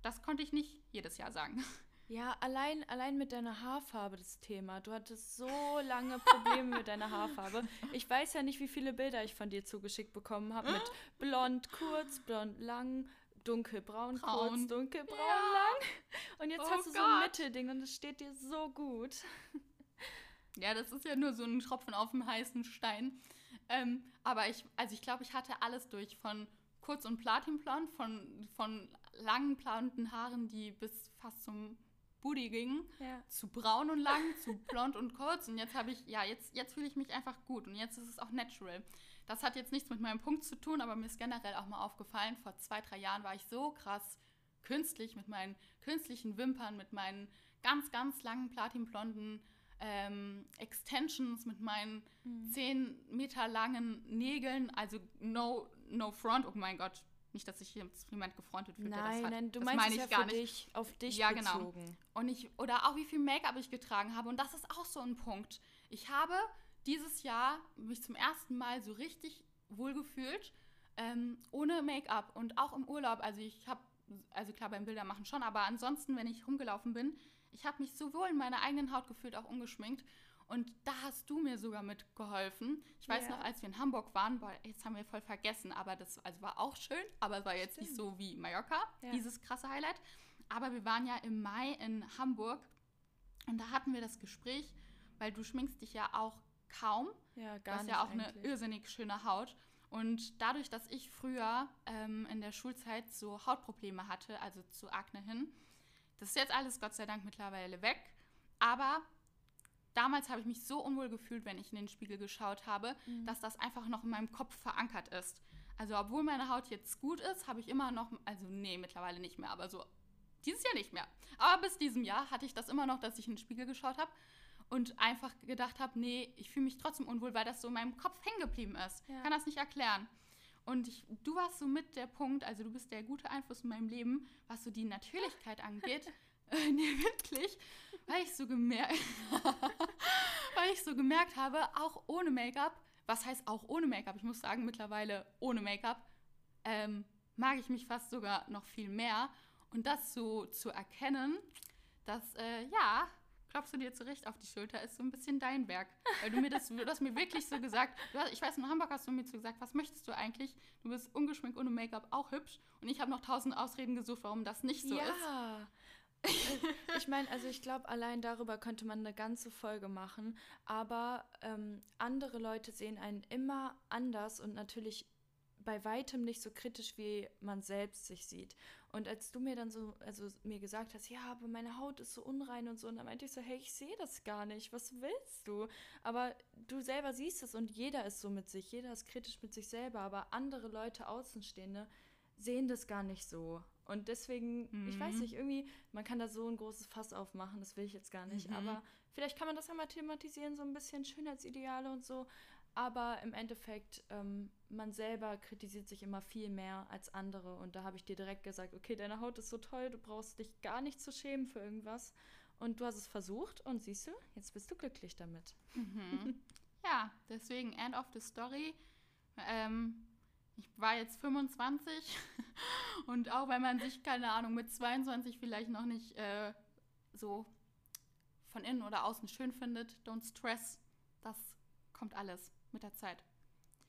das konnte ich nicht jedes Jahr sagen. Ja, allein, allein mit deiner Haarfarbe das Thema. Du hattest so lange Probleme mit deiner Haarfarbe. Ich weiß ja nicht, wie viele Bilder ich von dir zugeschickt bekommen habe mit blond kurz, blond lang, dunkelbraun Braun. kurz, dunkelbraun ja. lang. Und jetzt oh hast du Gott. so ein Mittelding und es steht dir so gut. Ja, das ist ja nur so ein Tropfen auf dem heißen Stein. Ähm, aber ich, also ich glaube, ich hatte alles durch. Von kurz und platinblond, von, von langen blonden Haaren, die bis fast zum Booty gingen, ja. zu braun und lang, zu blond und kurz. Und jetzt habe ich, ja, jetzt, jetzt fühle ich mich einfach gut. Und jetzt ist es auch natural. Das hat jetzt nichts mit meinem Punkt zu tun, aber mir ist generell auch mal aufgefallen, vor zwei, drei Jahren war ich so krass künstlich mit meinen künstlichen Wimpern, mit meinen ganz, ganz langen platinblonden ähm, Extensions, mit meinen mhm. zehn Meter langen Nägeln, also no, no front, oh mein Gott, nicht, dass sich jetzt jemand gefrontet fühlt. Nein, hat, nein, du meinst meine ich ja gar nicht. Dich, auf dich ja, genau. bezogen. Genau. Und ich, oder auch wie viel Make-up ich getragen habe. Und das ist auch so ein Punkt. Ich habe dieses Jahr mich zum ersten Mal so richtig wohlgefühlt, ähm, ohne Make-up und auch im Urlaub. Also ich habe, also klar beim Bildermachen schon, aber ansonsten, wenn ich rumgelaufen bin, ich habe mich so wohl in meiner eigenen Haut gefühlt, auch ungeschminkt. Und da hast du mir sogar mitgeholfen. Ich weiß ja. noch, als wir in Hamburg waren, boah, jetzt haben wir voll vergessen, aber das also war auch schön, aber es war jetzt Stimmt. nicht so wie Mallorca, ja. dieses krasse Highlight. Aber wir waren ja im Mai in Hamburg und da hatten wir das Gespräch, weil du schminkst dich ja auch kaum. Ja, gar du hast ja auch eigentlich. eine irrsinnig schöne Haut. Und dadurch, dass ich früher ähm, in der Schulzeit so Hautprobleme hatte, also zu Akne hin, das ist jetzt alles Gott sei Dank mittlerweile weg. Aber damals habe ich mich so unwohl gefühlt, wenn ich in den Spiegel geschaut habe, mhm. dass das einfach noch in meinem Kopf verankert ist. Also obwohl meine Haut jetzt gut ist, habe ich immer noch, also nee, mittlerweile nicht mehr, aber so Dieses Jahr nicht mehr. Aber bis diesem Jahr hatte ich das immer noch, dass ich in den Spiegel geschaut habe und einfach gedacht habe, nee, ich fühle mich trotzdem unwohl, weil das so in meinem Kopf hängen geblieben ist. Ja. Kann das nicht erklären. Und ich, du warst so mit der Punkt, also du bist der gute Einfluss in meinem Leben, was so die Natürlichkeit angeht. äh, nee, wirklich. Weil ich so gemerkt, weil ich so gemerkt habe, auch ohne Make-up, was heißt auch ohne Make-up? Ich muss sagen, mittlerweile ohne Make-up ähm, mag ich mich fast sogar noch viel mehr. Und das so zu erkennen, dass, äh, ja, klopfst du dir zurecht auf die Schulter, ist so ein bisschen dein Werk. Weil du mir das, du hast mir wirklich so gesagt, hast, ich weiß, in Hamburg hast du mir so gesagt, was möchtest du eigentlich? Du bist ungeschminkt ohne Make-up auch hübsch. Und ich habe noch tausend Ausreden gesucht, warum das nicht so ja. ist. Ja. ich meine, also ich glaube, allein darüber könnte man eine ganze Folge machen. Aber ähm, andere Leute sehen einen immer anders und natürlich bei weitem nicht so kritisch, wie man selbst sich sieht. Und als du mir dann so, also mir gesagt hast, ja, aber meine Haut ist so unrein und so, und dann meinte ich so, hey, ich sehe das gar nicht, was willst du? Aber du selber siehst es und jeder ist so mit sich, jeder ist kritisch mit sich selber, aber andere Leute, Außenstehende, sehen das gar nicht so. Und deswegen, mhm. ich weiß mhm. nicht, irgendwie, man kann da so ein großes Fass aufmachen, das will ich jetzt gar nicht, mhm. aber vielleicht kann man das ja mal thematisieren, so ein bisschen Schönheitsideale und so. Aber im Endeffekt, ähm, man selber kritisiert sich immer viel mehr als andere. Und da habe ich dir direkt gesagt, okay, deine Haut ist so toll, du brauchst dich gar nicht zu schämen für irgendwas. Und du hast es versucht und siehst du, jetzt bist du glücklich damit. Mhm. ja, deswegen End of the Story. Ähm, ich war jetzt 25 und auch wenn man sich, keine Ahnung, mit 22 vielleicht noch nicht äh, so von innen oder außen schön findet, don't stress, das kommt alles mit der Zeit.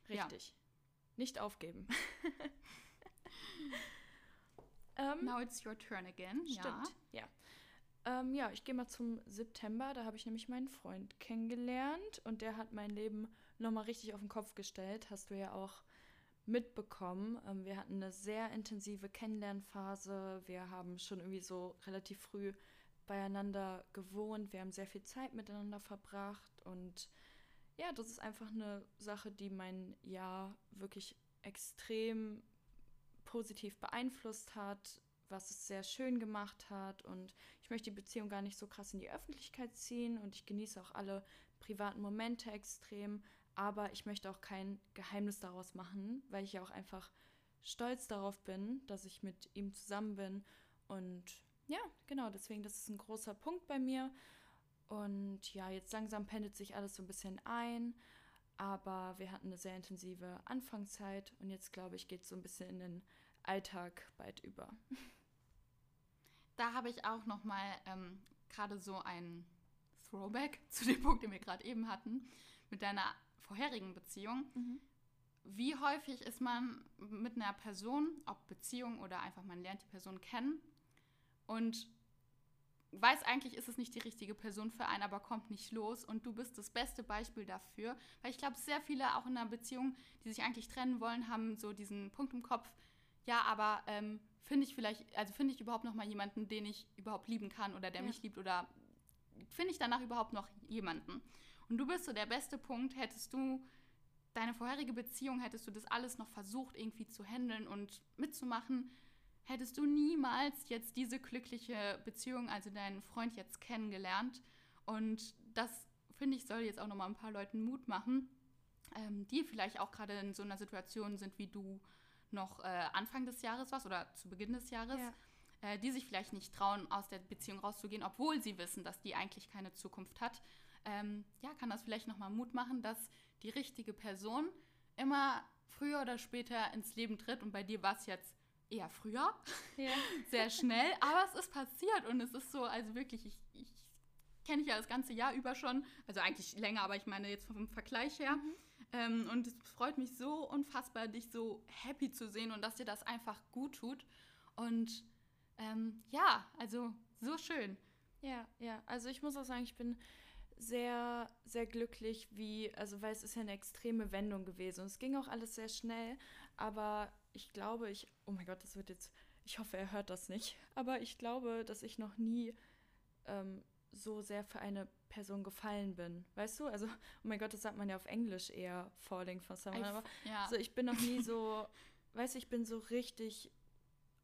Richtig. Ja. Nicht aufgeben. ähm, Now it's your turn again. Stimmt, ja. Ja, ähm, ja ich gehe mal zum September. Da habe ich nämlich meinen Freund kennengelernt und der hat mein Leben nochmal richtig auf den Kopf gestellt. Hast du ja auch mitbekommen. Ähm, wir hatten eine sehr intensive Kennenlernphase. Wir haben schon irgendwie so relativ früh beieinander gewohnt. Wir haben sehr viel Zeit miteinander verbracht und ja, das ist einfach eine Sache, die mein Jahr wirklich extrem positiv beeinflusst hat, was es sehr schön gemacht hat. Und ich möchte die Beziehung gar nicht so krass in die Öffentlichkeit ziehen und ich genieße auch alle privaten Momente extrem. Aber ich möchte auch kein Geheimnis daraus machen, weil ich ja auch einfach stolz darauf bin, dass ich mit ihm zusammen bin. Und ja, genau, deswegen, das ist ein großer Punkt bei mir. Und ja, jetzt langsam pendelt sich alles so ein bisschen ein. Aber wir hatten eine sehr intensive Anfangszeit und jetzt, glaube ich, geht es so ein bisschen in den Alltag bald über. Da habe ich auch noch mal ähm, gerade so ein Throwback zu dem Punkt, den wir gerade eben hatten, mit deiner vorherigen Beziehung. Mhm. Wie häufig ist man mit einer Person, ob Beziehung oder einfach man lernt die Person kennen und weiß eigentlich, ist es nicht die richtige Person für einen, aber kommt nicht los. Und du bist das beste Beispiel dafür. Weil ich glaube, sehr viele auch in einer Beziehung, die sich eigentlich trennen wollen, haben so diesen Punkt im Kopf, ja, aber ähm, finde ich vielleicht, also finde ich überhaupt noch mal jemanden, den ich überhaupt lieben kann oder der ja. mich liebt oder finde ich danach überhaupt noch jemanden? Und du bist so der beste Punkt, hättest du deine vorherige Beziehung, hättest du das alles noch versucht irgendwie zu handeln und mitzumachen, hättest du niemals jetzt diese glückliche Beziehung, also deinen Freund jetzt kennengelernt. Und das, finde ich, soll jetzt auch nochmal ein paar Leuten Mut machen, ähm, die vielleicht auch gerade in so einer Situation sind, wie du noch äh, Anfang des Jahres warst oder zu Beginn des Jahres. Ja. Äh, die sich vielleicht nicht trauen, aus der Beziehung rauszugehen, obwohl sie wissen, dass die eigentlich keine Zukunft hat. Ähm, ja, kann das vielleicht nochmal Mut machen, dass die richtige Person immer früher oder später ins Leben tritt. Und bei dir war es jetzt eher früher, ja. sehr schnell, aber es ist passiert und es ist so, also wirklich, ich, ich kenne dich ja das ganze Jahr über schon, also eigentlich länger, aber ich meine jetzt vom Vergleich her. Mhm. Ähm, und es freut mich so unfassbar, dich so happy zu sehen und dass dir das einfach gut tut. Und ähm, ja, also so schön. Ja, ja, also ich muss auch sagen, ich bin sehr, sehr glücklich, wie, also weil es ist ja eine extreme Wendung gewesen und es ging auch alles sehr schnell, aber ich glaube, ich, oh mein Gott, das wird jetzt, ich hoffe, er hört das nicht, aber ich glaube, dass ich noch nie ähm, so sehr für eine Person gefallen bin. Weißt du? Also, oh mein Gott, das sagt man ja auf Englisch eher falling for someone. Aber ja. also ich bin noch nie so, weißt du, ich bin so richtig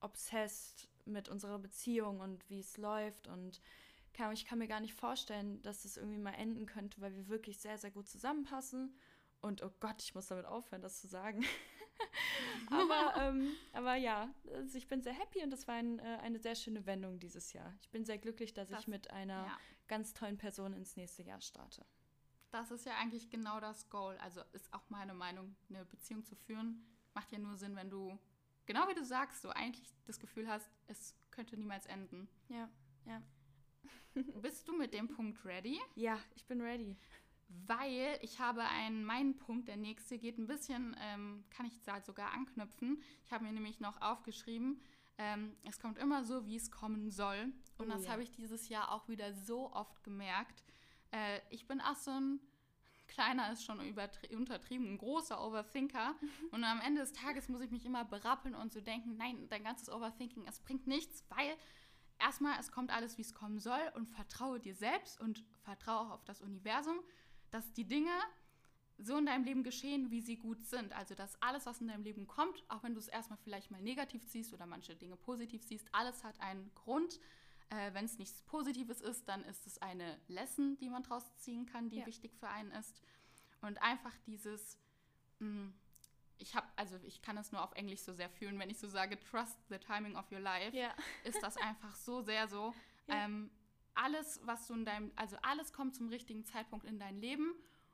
obsessed mit unserer Beziehung und wie es läuft und ich kann mir gar nicht vorstellen, dass das irgendwie mal enden könnte, weil wir wirklich sehr, sehr gut zusammenpassen. Und oh Gott, ich muss damit aufhören, das zu sagen. aber, ähm, aber ja, also ich bin sehr happy und das war ein, äh, eine sehr schöne Wendung dieses Jahr. Ich bin sehr glücklich, dass das, ich mit einer ja. ganz tollen Person ins nächste Jahr starte. Das ist ja eigentlich genau das Goal. Also ist auch meine Meinung, eine Beziehung zu führen, macht ja nur Sinn, wenn du, genau wie du sagst, so eigentlich das Gefühl hast, es könnte niemals enden. Ja, ja. Bist du mit dem Punkt ready? Ja, ich bin ready. Weil ich habe einen, meinen Punkt, der nächste geht ein bisschen, ähm, kann ich da sogar anknüpfen. Ich habe mir nämlich noch aufgeschrieben, ähm, es kommt immer so, wie es kommen soll. Und oh, das ja. habe ich dieses Jahr auch wieder so oft gemerkt. Äh, ich bin auch so ein kleiner ist schon untertrieben, ein großer Overthinker. Und am Ende des Tages muss ich mich immer berappeln und so denken, nein, dein ganzes Overthinking, es bringt nichts, weil erstmal, es kommt alles, wie es kommen soll und vertraue dir selbst und vertraue auch auf das Universum, dass die Dinge so in deinem Leben geschehen, wie sie gut sind. Also, dass alles, was in deinem Leben kommt, auch wenn du es erstmal vielleicht mal negativ siehst oder manche Dinge positiv siehst, alles hat einen Grund. Äh, wenn es nichts Positives ist, dann ist es eine Lesson, die man draus ziehen kann, die ja. wichtig für einen ist. Und einfach dieses, mh, mm, ich habe, also ich kann es nur auf Englisch so sehr fühlen, wenn ich so sage, trust the timing of your life, ja. ist das einfach so sehr so. Ja. Ähm, alles, was du in deinem, also alles kommt zum richtigen Zeitpunkt in dein Leben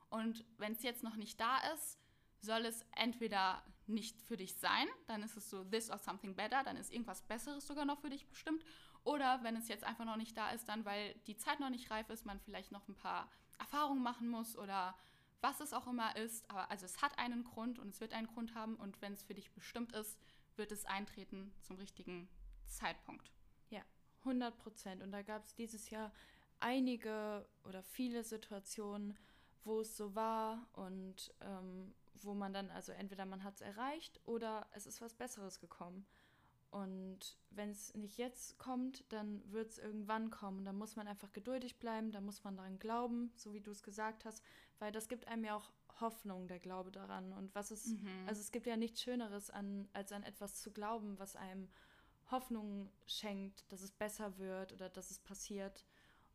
und wenn es jetzt noch nicht da ist, soll es entweder nicht für dich sein, dann ist es so this or something better, dann ist irgendwas Besseres sogar noch für dich bestimmt. Oder wenn es jetzt einfach noch nicht da ist, dann weil die Zeit noch nicht reif ist, man vielleicht noch ein paar Erfahrungen machen muss oder was es auch immer ist. Aber also es hat einen Grund und es wird einen Grund haben und wenn es für dich bestimmt ist, wird es eintreten zum richtigen Zeitpunkt. Ja, 100 Prozent. Und da gab es dieses Jahr einige oder viele Situationen, wo es so war und ähm, wo man dann, also entweder man hat es erreicht oder es ist was Besseres gekommen. Und wenn es nicht jetzt kommt, dann wird es irgendwann kommen. Da muss man einfach geduldig bleiben, da muss man daran glauben, so wie du es gesagt hast, weil das gibt einem ja auch Hoffnung, der Glaube daran. Und was ist, mhm. also es gibt ja nichts Schöneres an, als an etwas zu glauben, was einem Hoffnung schenkt, dass es besser wird oder dass es passiert.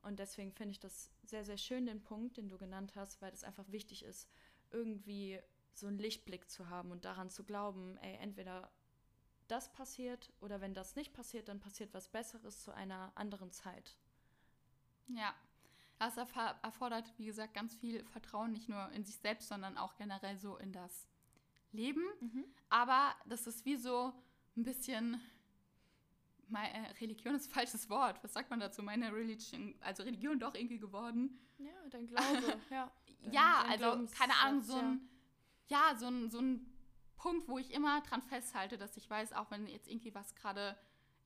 Und deswegen finde ich das sehr, sehr schön, den Punkt, den du genannt hast, weil es einfach wichtig ist, irgendwie so einen Lichtblick zu haben und daran zu glauben, ey, entweder das passiert oder wenn das nicht passiert, dann passiert was Besseres zu einer anderen Zeit. Ja, das erfordert, wie gesagt, ganz viel Vertrauen, nicht nur in sich selbst, sondern auch generell so in das Leben. Mhm. Aber das ist wie so ein bisschen, meine, äh, Religion ist ein falsches Wort. Was sagt man dazu? Meine Religion, also Religion doch irgendwie geworden. Ja, dein Glaube, ja. Dein, ja, dein also keine Ahnung, so ein, ja, ja so ein, so ein Punkt, wo ich immer dran festhalte, dass ich weiß, auch wenn jetzt irgendwie was gerade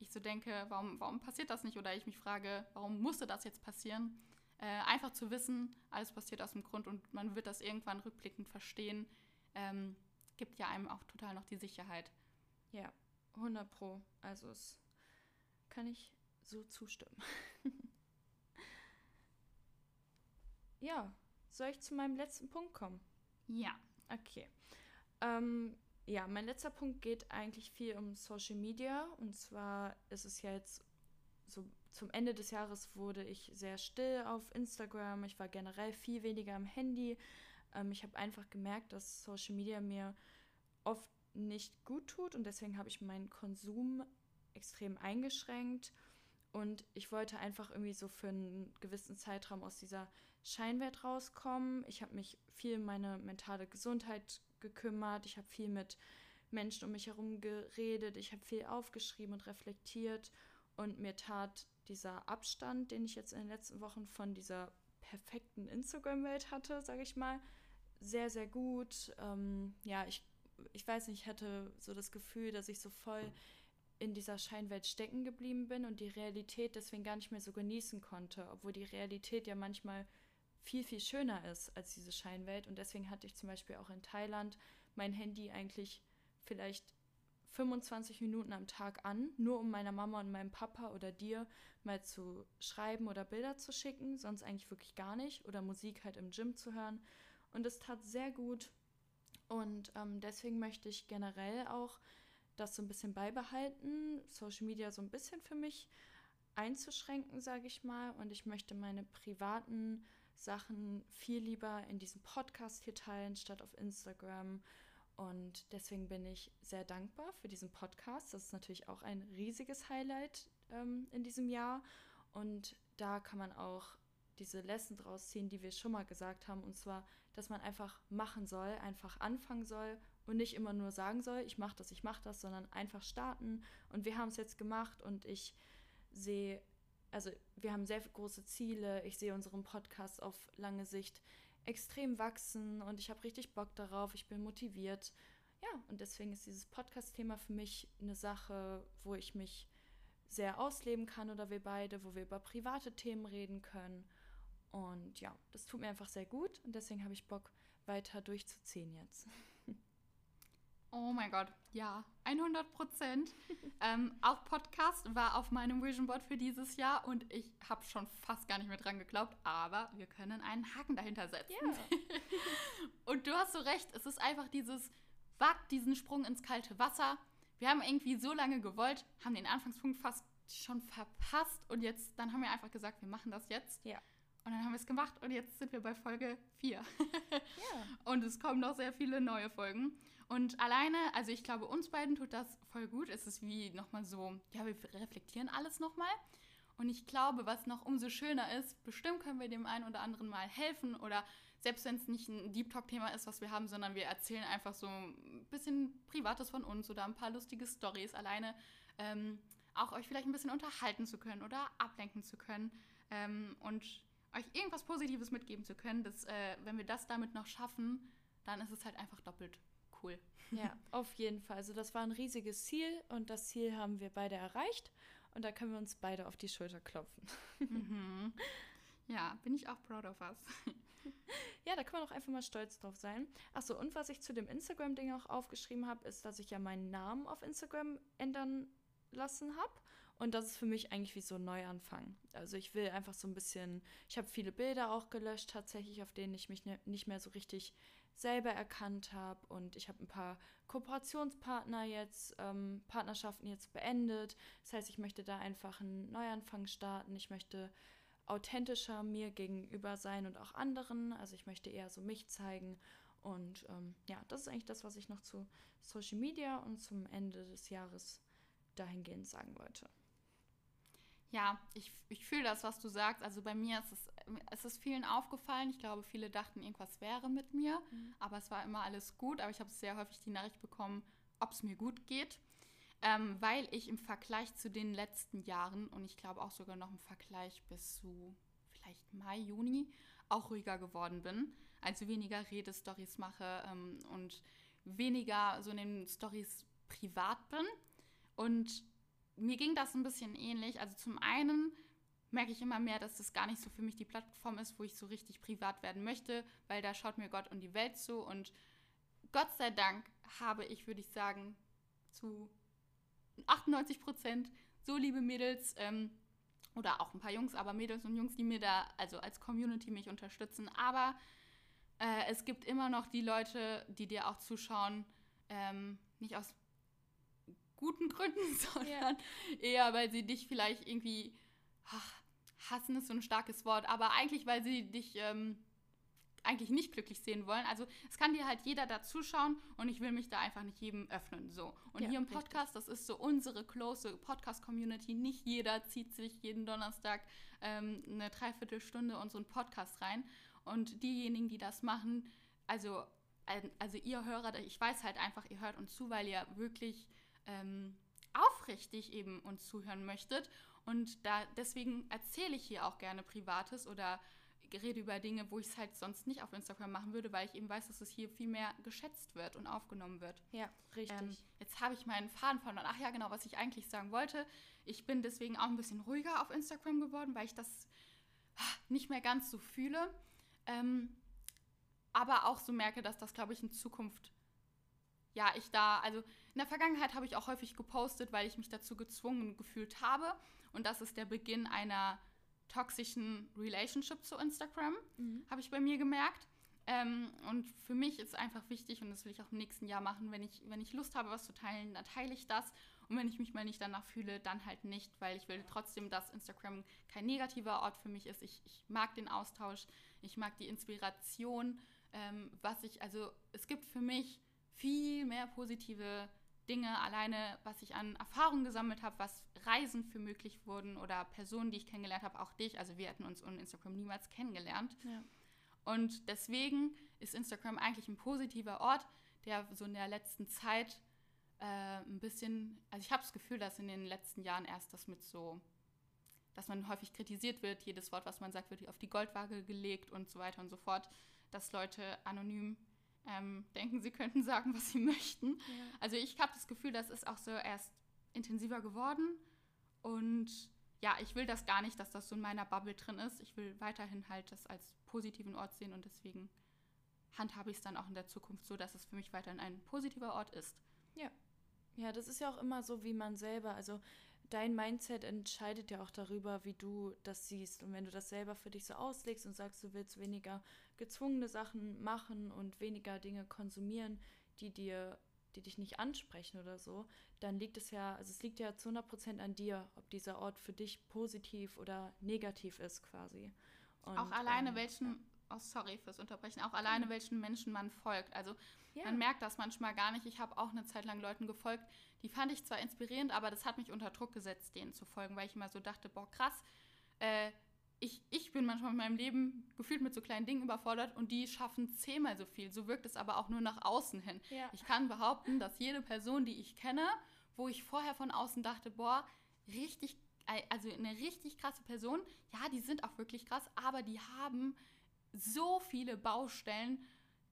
ich so denke, warum, warum passiert das nicht? Oder ich mich frage, warum musste das jetzt passieren? Äh, einfach zu wissen, alles passiert aus dem Grund und man wird das irgendwann rückblickend verstehen, ähm, gibt ja einem auch total noch die Sicherheit. Ja, 100 Pro. Also es kann ich so zustimmen. ja, soll ich zu meinem letzten Punkt kommen? Ja. Okay. Ähm, ja, mein letzter Punkt geht eigentlich viel um Social Media. Und zwar ist es ja jetzt so zum Ende des Jahres wurde ich sehr still auf Instagram. Ich war generell viel weniger am Handy. Ähm, ich habe einfach gemerkt, dass Social Media mir oft nicht gut tut und deswegen habe ich meinen Konsum extrem eingeschränkt. Und ich wollte einfach irgendwie so für einen gewissen Zeitraum aus dieser Scheinwelt rauskommen. Ich habe mich viel um meine mentale Gesundheit gekümmert. Ich habe viel mit Menschen um mich herum geredet. Ich habe viel aufgeschrieben und reflektiert. Und mir tat dieser Abstand, den ich jetzt in den letzten Wochen von dieser perfekten Instagram-Welt hatte, sage ich mal, sehr, sehr gut. Ähm, ja, ich, ich weiß nicht, ich hatte so das Gefühl, dass ich so voll in dieser Scheinwelt stecken geblieben bin und die Realität deswegen gar nicht mehr so genießen konnte, obwohl die Realität ja manchmal viel, viel schöner ist als diese Scheinwelt. Und deswegen hatte ich zum Beispiel auch in Thailand mein Handy eigentlich vielleicht 25 Minuten am Tag an, nur um meiner Mama und meinem Papa oder dir mal zu schreiben oder Bilder zu schicken, sonst eigentlich wirklich gar nicht. Oder Musik halt im Gym zu hören. Und es tat sehr gut. Und ähm, deswegen möchte ich generell auch das so ein bisschen beibehalten, Social Media so ein bisschen für mich einzuschränken, sage ich mal. Und ich möchte meine privaten Sachen viel lieber in diesem Podcast hier teilen, statt auf Instagram. Und deswegen bin ich sehr dankbar für diesen Podcast. Das ist natürlich auch ein riesiges Highlight ähm, in diesem Jahr. Und da kann man auch diese Lesson draus ziehen, die wir schon mal gesagt haben. Und zwar, dass man einfach machen soll, einfach anfangen soll und nicht immer nur sagen soll, ich mache das, ich mache das, sondern einfach starten. Und wir haben es jetzt gemacht und ich sehe, also wir haben sehr große Ziele. Ich sehe unseren Podcast auf lange Sicht extrem wachsen und ich habe richtig Bock darauf. Ich bin motiviert. Ja, und deswegen ist dieses Podcast-Thema für mich eine Sache, wo ich mich sehr ausleben kann oder wir beide, wo wir über private Themen reden können. Und ja, das tut mir einfach sehr gut und deswegen habe ich Bock, weiter durchzuziehen jetzt. Oh mein Gott, ja, 100 Prozent. ähm, auch Podcast war auf meinem Vision Board für dieses Jahr und ich habe schon fast gar nicht mehr dran geglaubt, aber wir können einen Haken dahinter setzen. Yeah. und du hast so recht, es ist einfach dieses, wagt diesen Sprung ins kalte Wasser. Wir haben irgendwie so lange gewollt, haben den Anfangspunkt fast schon verpasst und jetzt, dann haben wir einfach gesagt, wir machen das jetzt. Ja. Und dann haben wir es gemacht und jetzt sind wir bei Folge 4. ja. Und es kommen noch sehr viele neue Folgen. Und alleine, also ich glaube, uns beiden tut das voll gut. Es ist wie nochmal so, ja, wir reflektieren alles nochmal. Und ich glaube, was noch umso schöner ist, bestimmt können wir dem einen oder anderen mal helfen oder selbst wenn es nicht ein Deep Talk-Thema ist, was wir haben, sondern wir erzählen einfach so ein bisschen Privates von uns oder ein paar lustige Stories alleine, ähm, auch euch vielleicht ein bisschen unterhalten zu können oder ablenken zu können ähm, und euch irgendwas Positives mitgeben zu können. Dass, äh, wenn wir das damit noch schaffen, dann ist es halt einfach doppelt cool. Ja, auf jeden Fall. Also das war ein riesiges Ziel und das Ziel haben wir beide erreicht und da können wir uns beide auf die Schulter klopfen. Mhm. Ja, bin ich auch proud of us. Ja, da kann man auch einfach mal stolz drauf sein. Achso, und was ich zu dem Instagram-Ding auch aufgeschrieben habe, ist, dass ich ja meinen Namen auf Instagram ändern lassen habe. Und das ist für mich eigentlich wie so ein Neuanfang. Also ich will einfach so ein bisschen, ich habe viele Bilder auch gelöscht tatsächlich, auf denen ich mich ne, nicht mehr so richtig selber erkannt habe und ich habe ein paar Kooperationspartner jetzt, ähm, Partnerschaften jetzt beendet. Das heißt, ich möchte da einfach einen Neuanfang starten. Ich möchte authentischer mir gegenüber sein und auch anderen. Also ich möchte eher so mich zeigen. Und ähm, ja, das ist eigentlich das, was ich noch zu Social Media und zum Ende des Jahres dahingehend sagen wollte. Ja, ich, ich fühle das, was du sagst. Also bei mir ist es, es ist vielen aufgefallen. Ich glaube, viele dachten, irgendwas wäre mit mir. Mhm. Aber es war immer alles gut. Aber ich habe sehr häufig die Nachricht bekommen, ob es mir gut geht. Ähm, weil ich im Vergleich zu den letzten Jahren und ich glaube auch sogar noch im Vergleich bis zu vielleicht Mai, Juni auch ruhiger geworden bin. Also weniger Redestories mache ähm, und weniger so in den Stories privat bin. Und mir ging das ein bisschen ähnlich. Also zum einen merke ich immer mehr, dass das gar nicht so für mich die Plattform ist, wo ich so richtig privat werden möchte, weil da schaut mir Gott und die Welt zu. Und Gott sei Dank habe ich, würde ich sagen, zu 98 Prozent so liebe Mädels ähm, oder auch ein paar Jungs, aber Mädels und Jungs, die mir da, also als Community mich unterstützen. Aber äh, es gibt immer noch die Leute, die dir auch zuschauen, ähm, nicht aus guten Gründen, sondern ja. eher, weil sie dich vielleicht irgendwie, ach, hassen ist so ein starkes Wort, aber eigentlich, weil sie dich ähm, eigentlich nicht glücklich sehen wollen. Also es kann dir halt jeder da zuschauen und ich will mich da einfach nicht jedem öffnen. So. Und ja, hier im Podcast, richtig. das ist so unsere close Podcast-Community. Nicht jeder zieht sich jeden Donnerstag ähm, eine Dreiviertelstunde unseren Podcast rein. Und diejenigen, die das machen, also, also ihr Hörer, ich weiß halt einfach, ihr hört uns zu, weil ihr wirklich ähm, aufrichtig eben uns zuhören möchtet. Und da deswegen erzähle ich hier auch gerne Privates oder rede über Dinge, wo ich es halt sonst nicht auf Instagram machen würde, weil ich eben weiß, dass es hier viel mehr geschätzt wird und aufgenommen wird. Ja, richtig. Ähm, jetzt habe ich meinen Faden verloren. Ach ja, genau, was ich eigentlich sagen wollte. Ich bin deswegen auch ein bisschen ruhiger auf Instagram geworden, weil ich das nicht mehr ganz so fühle. Ähm, aber auch so merke, dass das, glaube ich, in Zukunft ja, ich da, also in der Vergangenheit habe ich auch häufig gepostet, weil ich mich dazu gezwungen gefühlt habe. Und das ist der Beginn einer toxischen Relationship zu Instagram, mhm. habe ich bei mir gemerkt. Ähm, und für mich ist einfach wichtig, und das will ich auch im nächsten Jahr machen, wenn ich, wenn ich Lust habe, was zu teilen, dann teile ich das. Und wenn ich mich mal nicht danach fühle, dann halt nicht, weil ich will trotzdem, dass Instagram kein negativer Ort für mich ist. Ich, ich mag den Austausch, ich mag die Inspiration. Ähm, was ich, also es gibt für mich viel mehr positive Dinge, alleine was ich an Erfahrungen gesammelt habe, was Reisen für möglich wurden oder Personen, die ich kennengelernt habe, auch dich. Also wir hätten uns ohne Instagram niemals kennengelernt. Ja. Und deswegen ist Instagram eigentlich ein positiver Ort, der so in der letzten Zeit äh, ein bisschen, also ich habe das Gefühl, dass in den letzten Jahren erst das mit so, dass man häufig kritisiert wird, jedes Wort, was man sagt, wird auf die Goldwaage gelegt und so weiter und so fort, dass Leute anonym ähm, denken, sie könnten sagen, was sie möchten. Ja. Also ich habe das Gefühl, das ist auch so erst intensiver geworden und ja, ich will das gar nicht, dass das so in meiner Bubble drin ist. Ich will weiterhin halt das als positiven Ort sehen und deswegen handhabe ich es dann auch in der Zukunft so, dass es für mich weiterhin ein positiver Ort ist. Ja. Ja, das ist ja auch immer so, wie man selber, also dein Mindset entscheidet ja auch darüber, wie du das siehst. Und wenn du das selber für dich so auslegst und sagst, du willst weniger gezwungene Sachen machen und weniger Dinge konsumieren, die dir, die dich nicht ansprechen oder so, dann liegt es ja, also es liegt ja zu 100 Prozent an dir, ob dieser Ort für dich positiv oder negativ ist quasi. Und, auch alleine ähm, welchen, oh sorry fürs Unterbrechen, auch alleine welchen Menschen man folgt. Also ja. man merkt das manchmal gar nicht. Ich habe auch eine Zeit lang Leuten gefolgt, die fand ich zwar inspirierend, aber das hat mich unter Druck gesetzt, denen zu folgen, weil ich immer so dachte, boah, krass, äh, ich, ich bin manchmal in meinem Leben gefühlt mit so kleinen Dingen überfordert und die schaffen zehnmal so viel. So wirkt es aber auch nur nach außen hin. Ja. Ich kann behaupten, dass jede Person, die ich kenne, wo ich vorher von außen dachte, boah, richtig, also eine richtig krasse Person, ja, die sind auch wirklich krass, aber die haben so viele Baustellen,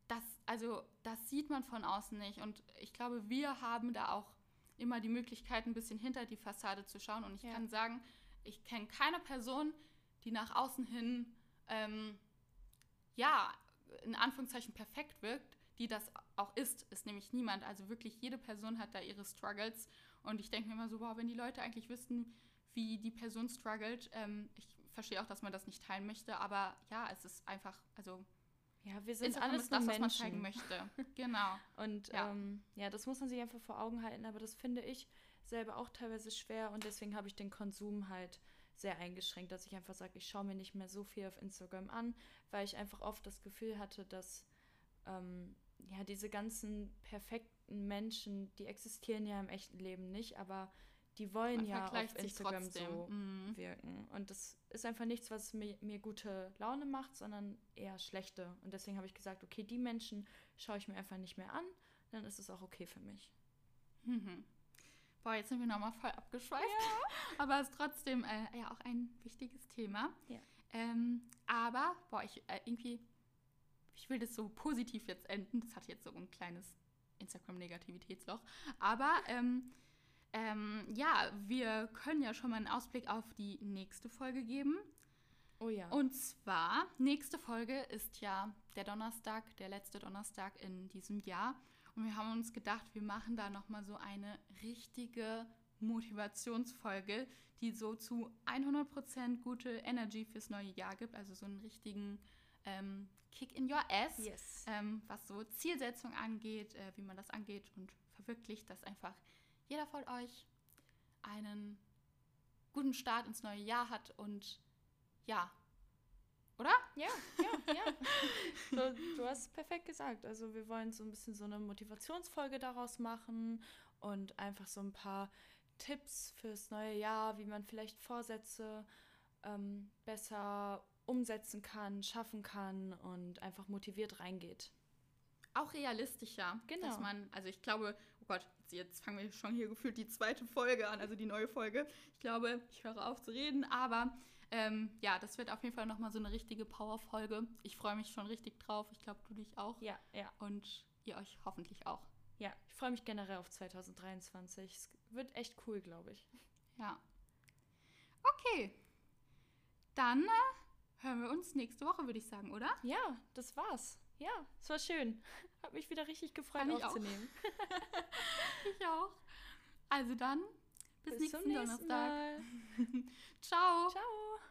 dass, also das sieht man von außen nicht. Und ich glaube, wir haben da auch immer die Möglichkeit, ein bisschen hinter die Fassade zu schauen. Und ich ja. kann sagen, ich kenne keine Person, die nach außen hin, ähm, ja, in Anführungszeichen perfekt wirkt, die das auch ist, ist nämlich niemand. Also wirklich jede Person hat da ihre Struggles. Und ich denke mir immer so, wow, wenn die Leute eigentlich wüssten, wie die Person struggelt, ähm, ich verstehe auch, dass man das nicht teilen möchte, aber ja, es ist einfach, also ja, wir sind alles das, Menschen. was man zeigen möchte. genau. Und ja. Ähm, ja, das muss man sich einfach vor Augen halten, aber das finde ich selber auch teilweise schwer und deswegen habe ich den Konsum halt sehr eingeschränkt, dass ich einfach sage, ich schaue mir nicht mehr so viel auf Instagram an, weil ich einfach oft das Gefühl hatte, dass ähm, ja diese ganzen perfekten Menschen, die existieren ja im echten Leben nicht, aber die wollen Man ja auf Instagram so mhm. wirken. Und das ist einfach nichts, was mir, mir gute Laune macht, sondern eher schlechte. Und deswegen habe ich gesagt, okay, die Menschen schaue ich mir einfach nicht mehr an, dann ist es auch okay für mich. Mhm. Boah, jetzt sind wir nochmal voll abgeschweift. Ja. Aber es ist trotzdem äh, ja auch ein wichtiges Thema. Ja. Ähm, aber, boah, ich äh, irgendwie, ich will das so positiv jetzt enden. Das hat jetzt so ein kleines Instagram-Negativitätsloch. Aber ähm, ähm, ja, wir können ja schon mal einen Ausblick auf die nächste Folge geben. Oh ja. Und zwar, nächste Folge ist ja der Donnerstag, der letzte Donnerstag in diesem Jahr. Und wir haben uns gedacht, wir machen da nochmal so eine richtige Motivationsfolge, die so zu 100% gute Energy fürs neue Jahr gibt. Also so einen richtigen ähm, Kick in your ass, yes. ähm, was so Zielsetzung angeht, äh, wie man das angeht und verwirklicht, dass einfach jeder von euch einen guten Start ins neue Jahr hat und ja, oder? Ja, ja, ja. so, du hast perfekt gesagt. Also wir wollen so ein bisschen so eine Motivationsfolge daraus machen und einfach so ein paar Tipps fürs neue Jahr, wie man vielleicht Vorsätze ähm, besser umsetzen kann, schaffen kann und einfach motiviert reingeht. Auch realistischer. Genau. Dass man, also ich glaube, oh Gott, jetzt fangen wir schon hier gefühlt die zweite Folge an, also die neue Folge. Ich glaube, ich höre auf zu reden, aber ähm, ja, das wird auf jeden Fall nochmal so eine richtige Power-Folge. Ich freue mich schon richtig drauf. Ich glaube, du dich auch. Ja, ja. Und ihr euch hoffentlich auch. Ja, ich freue mich generell auf 2023. Es wird echt cool, glaube ich. Ja. Okay. Dann äh, hören wir uns nächste Woche, würde ich sagen, oder? Ja, das war's. Ja, es war schön. Hat mich wieder richtig gefreut Kann aufzunehmen. ich auch. Also dann, bis, bis nächsten, nächsten Donnerstag. Ciao. Ciao.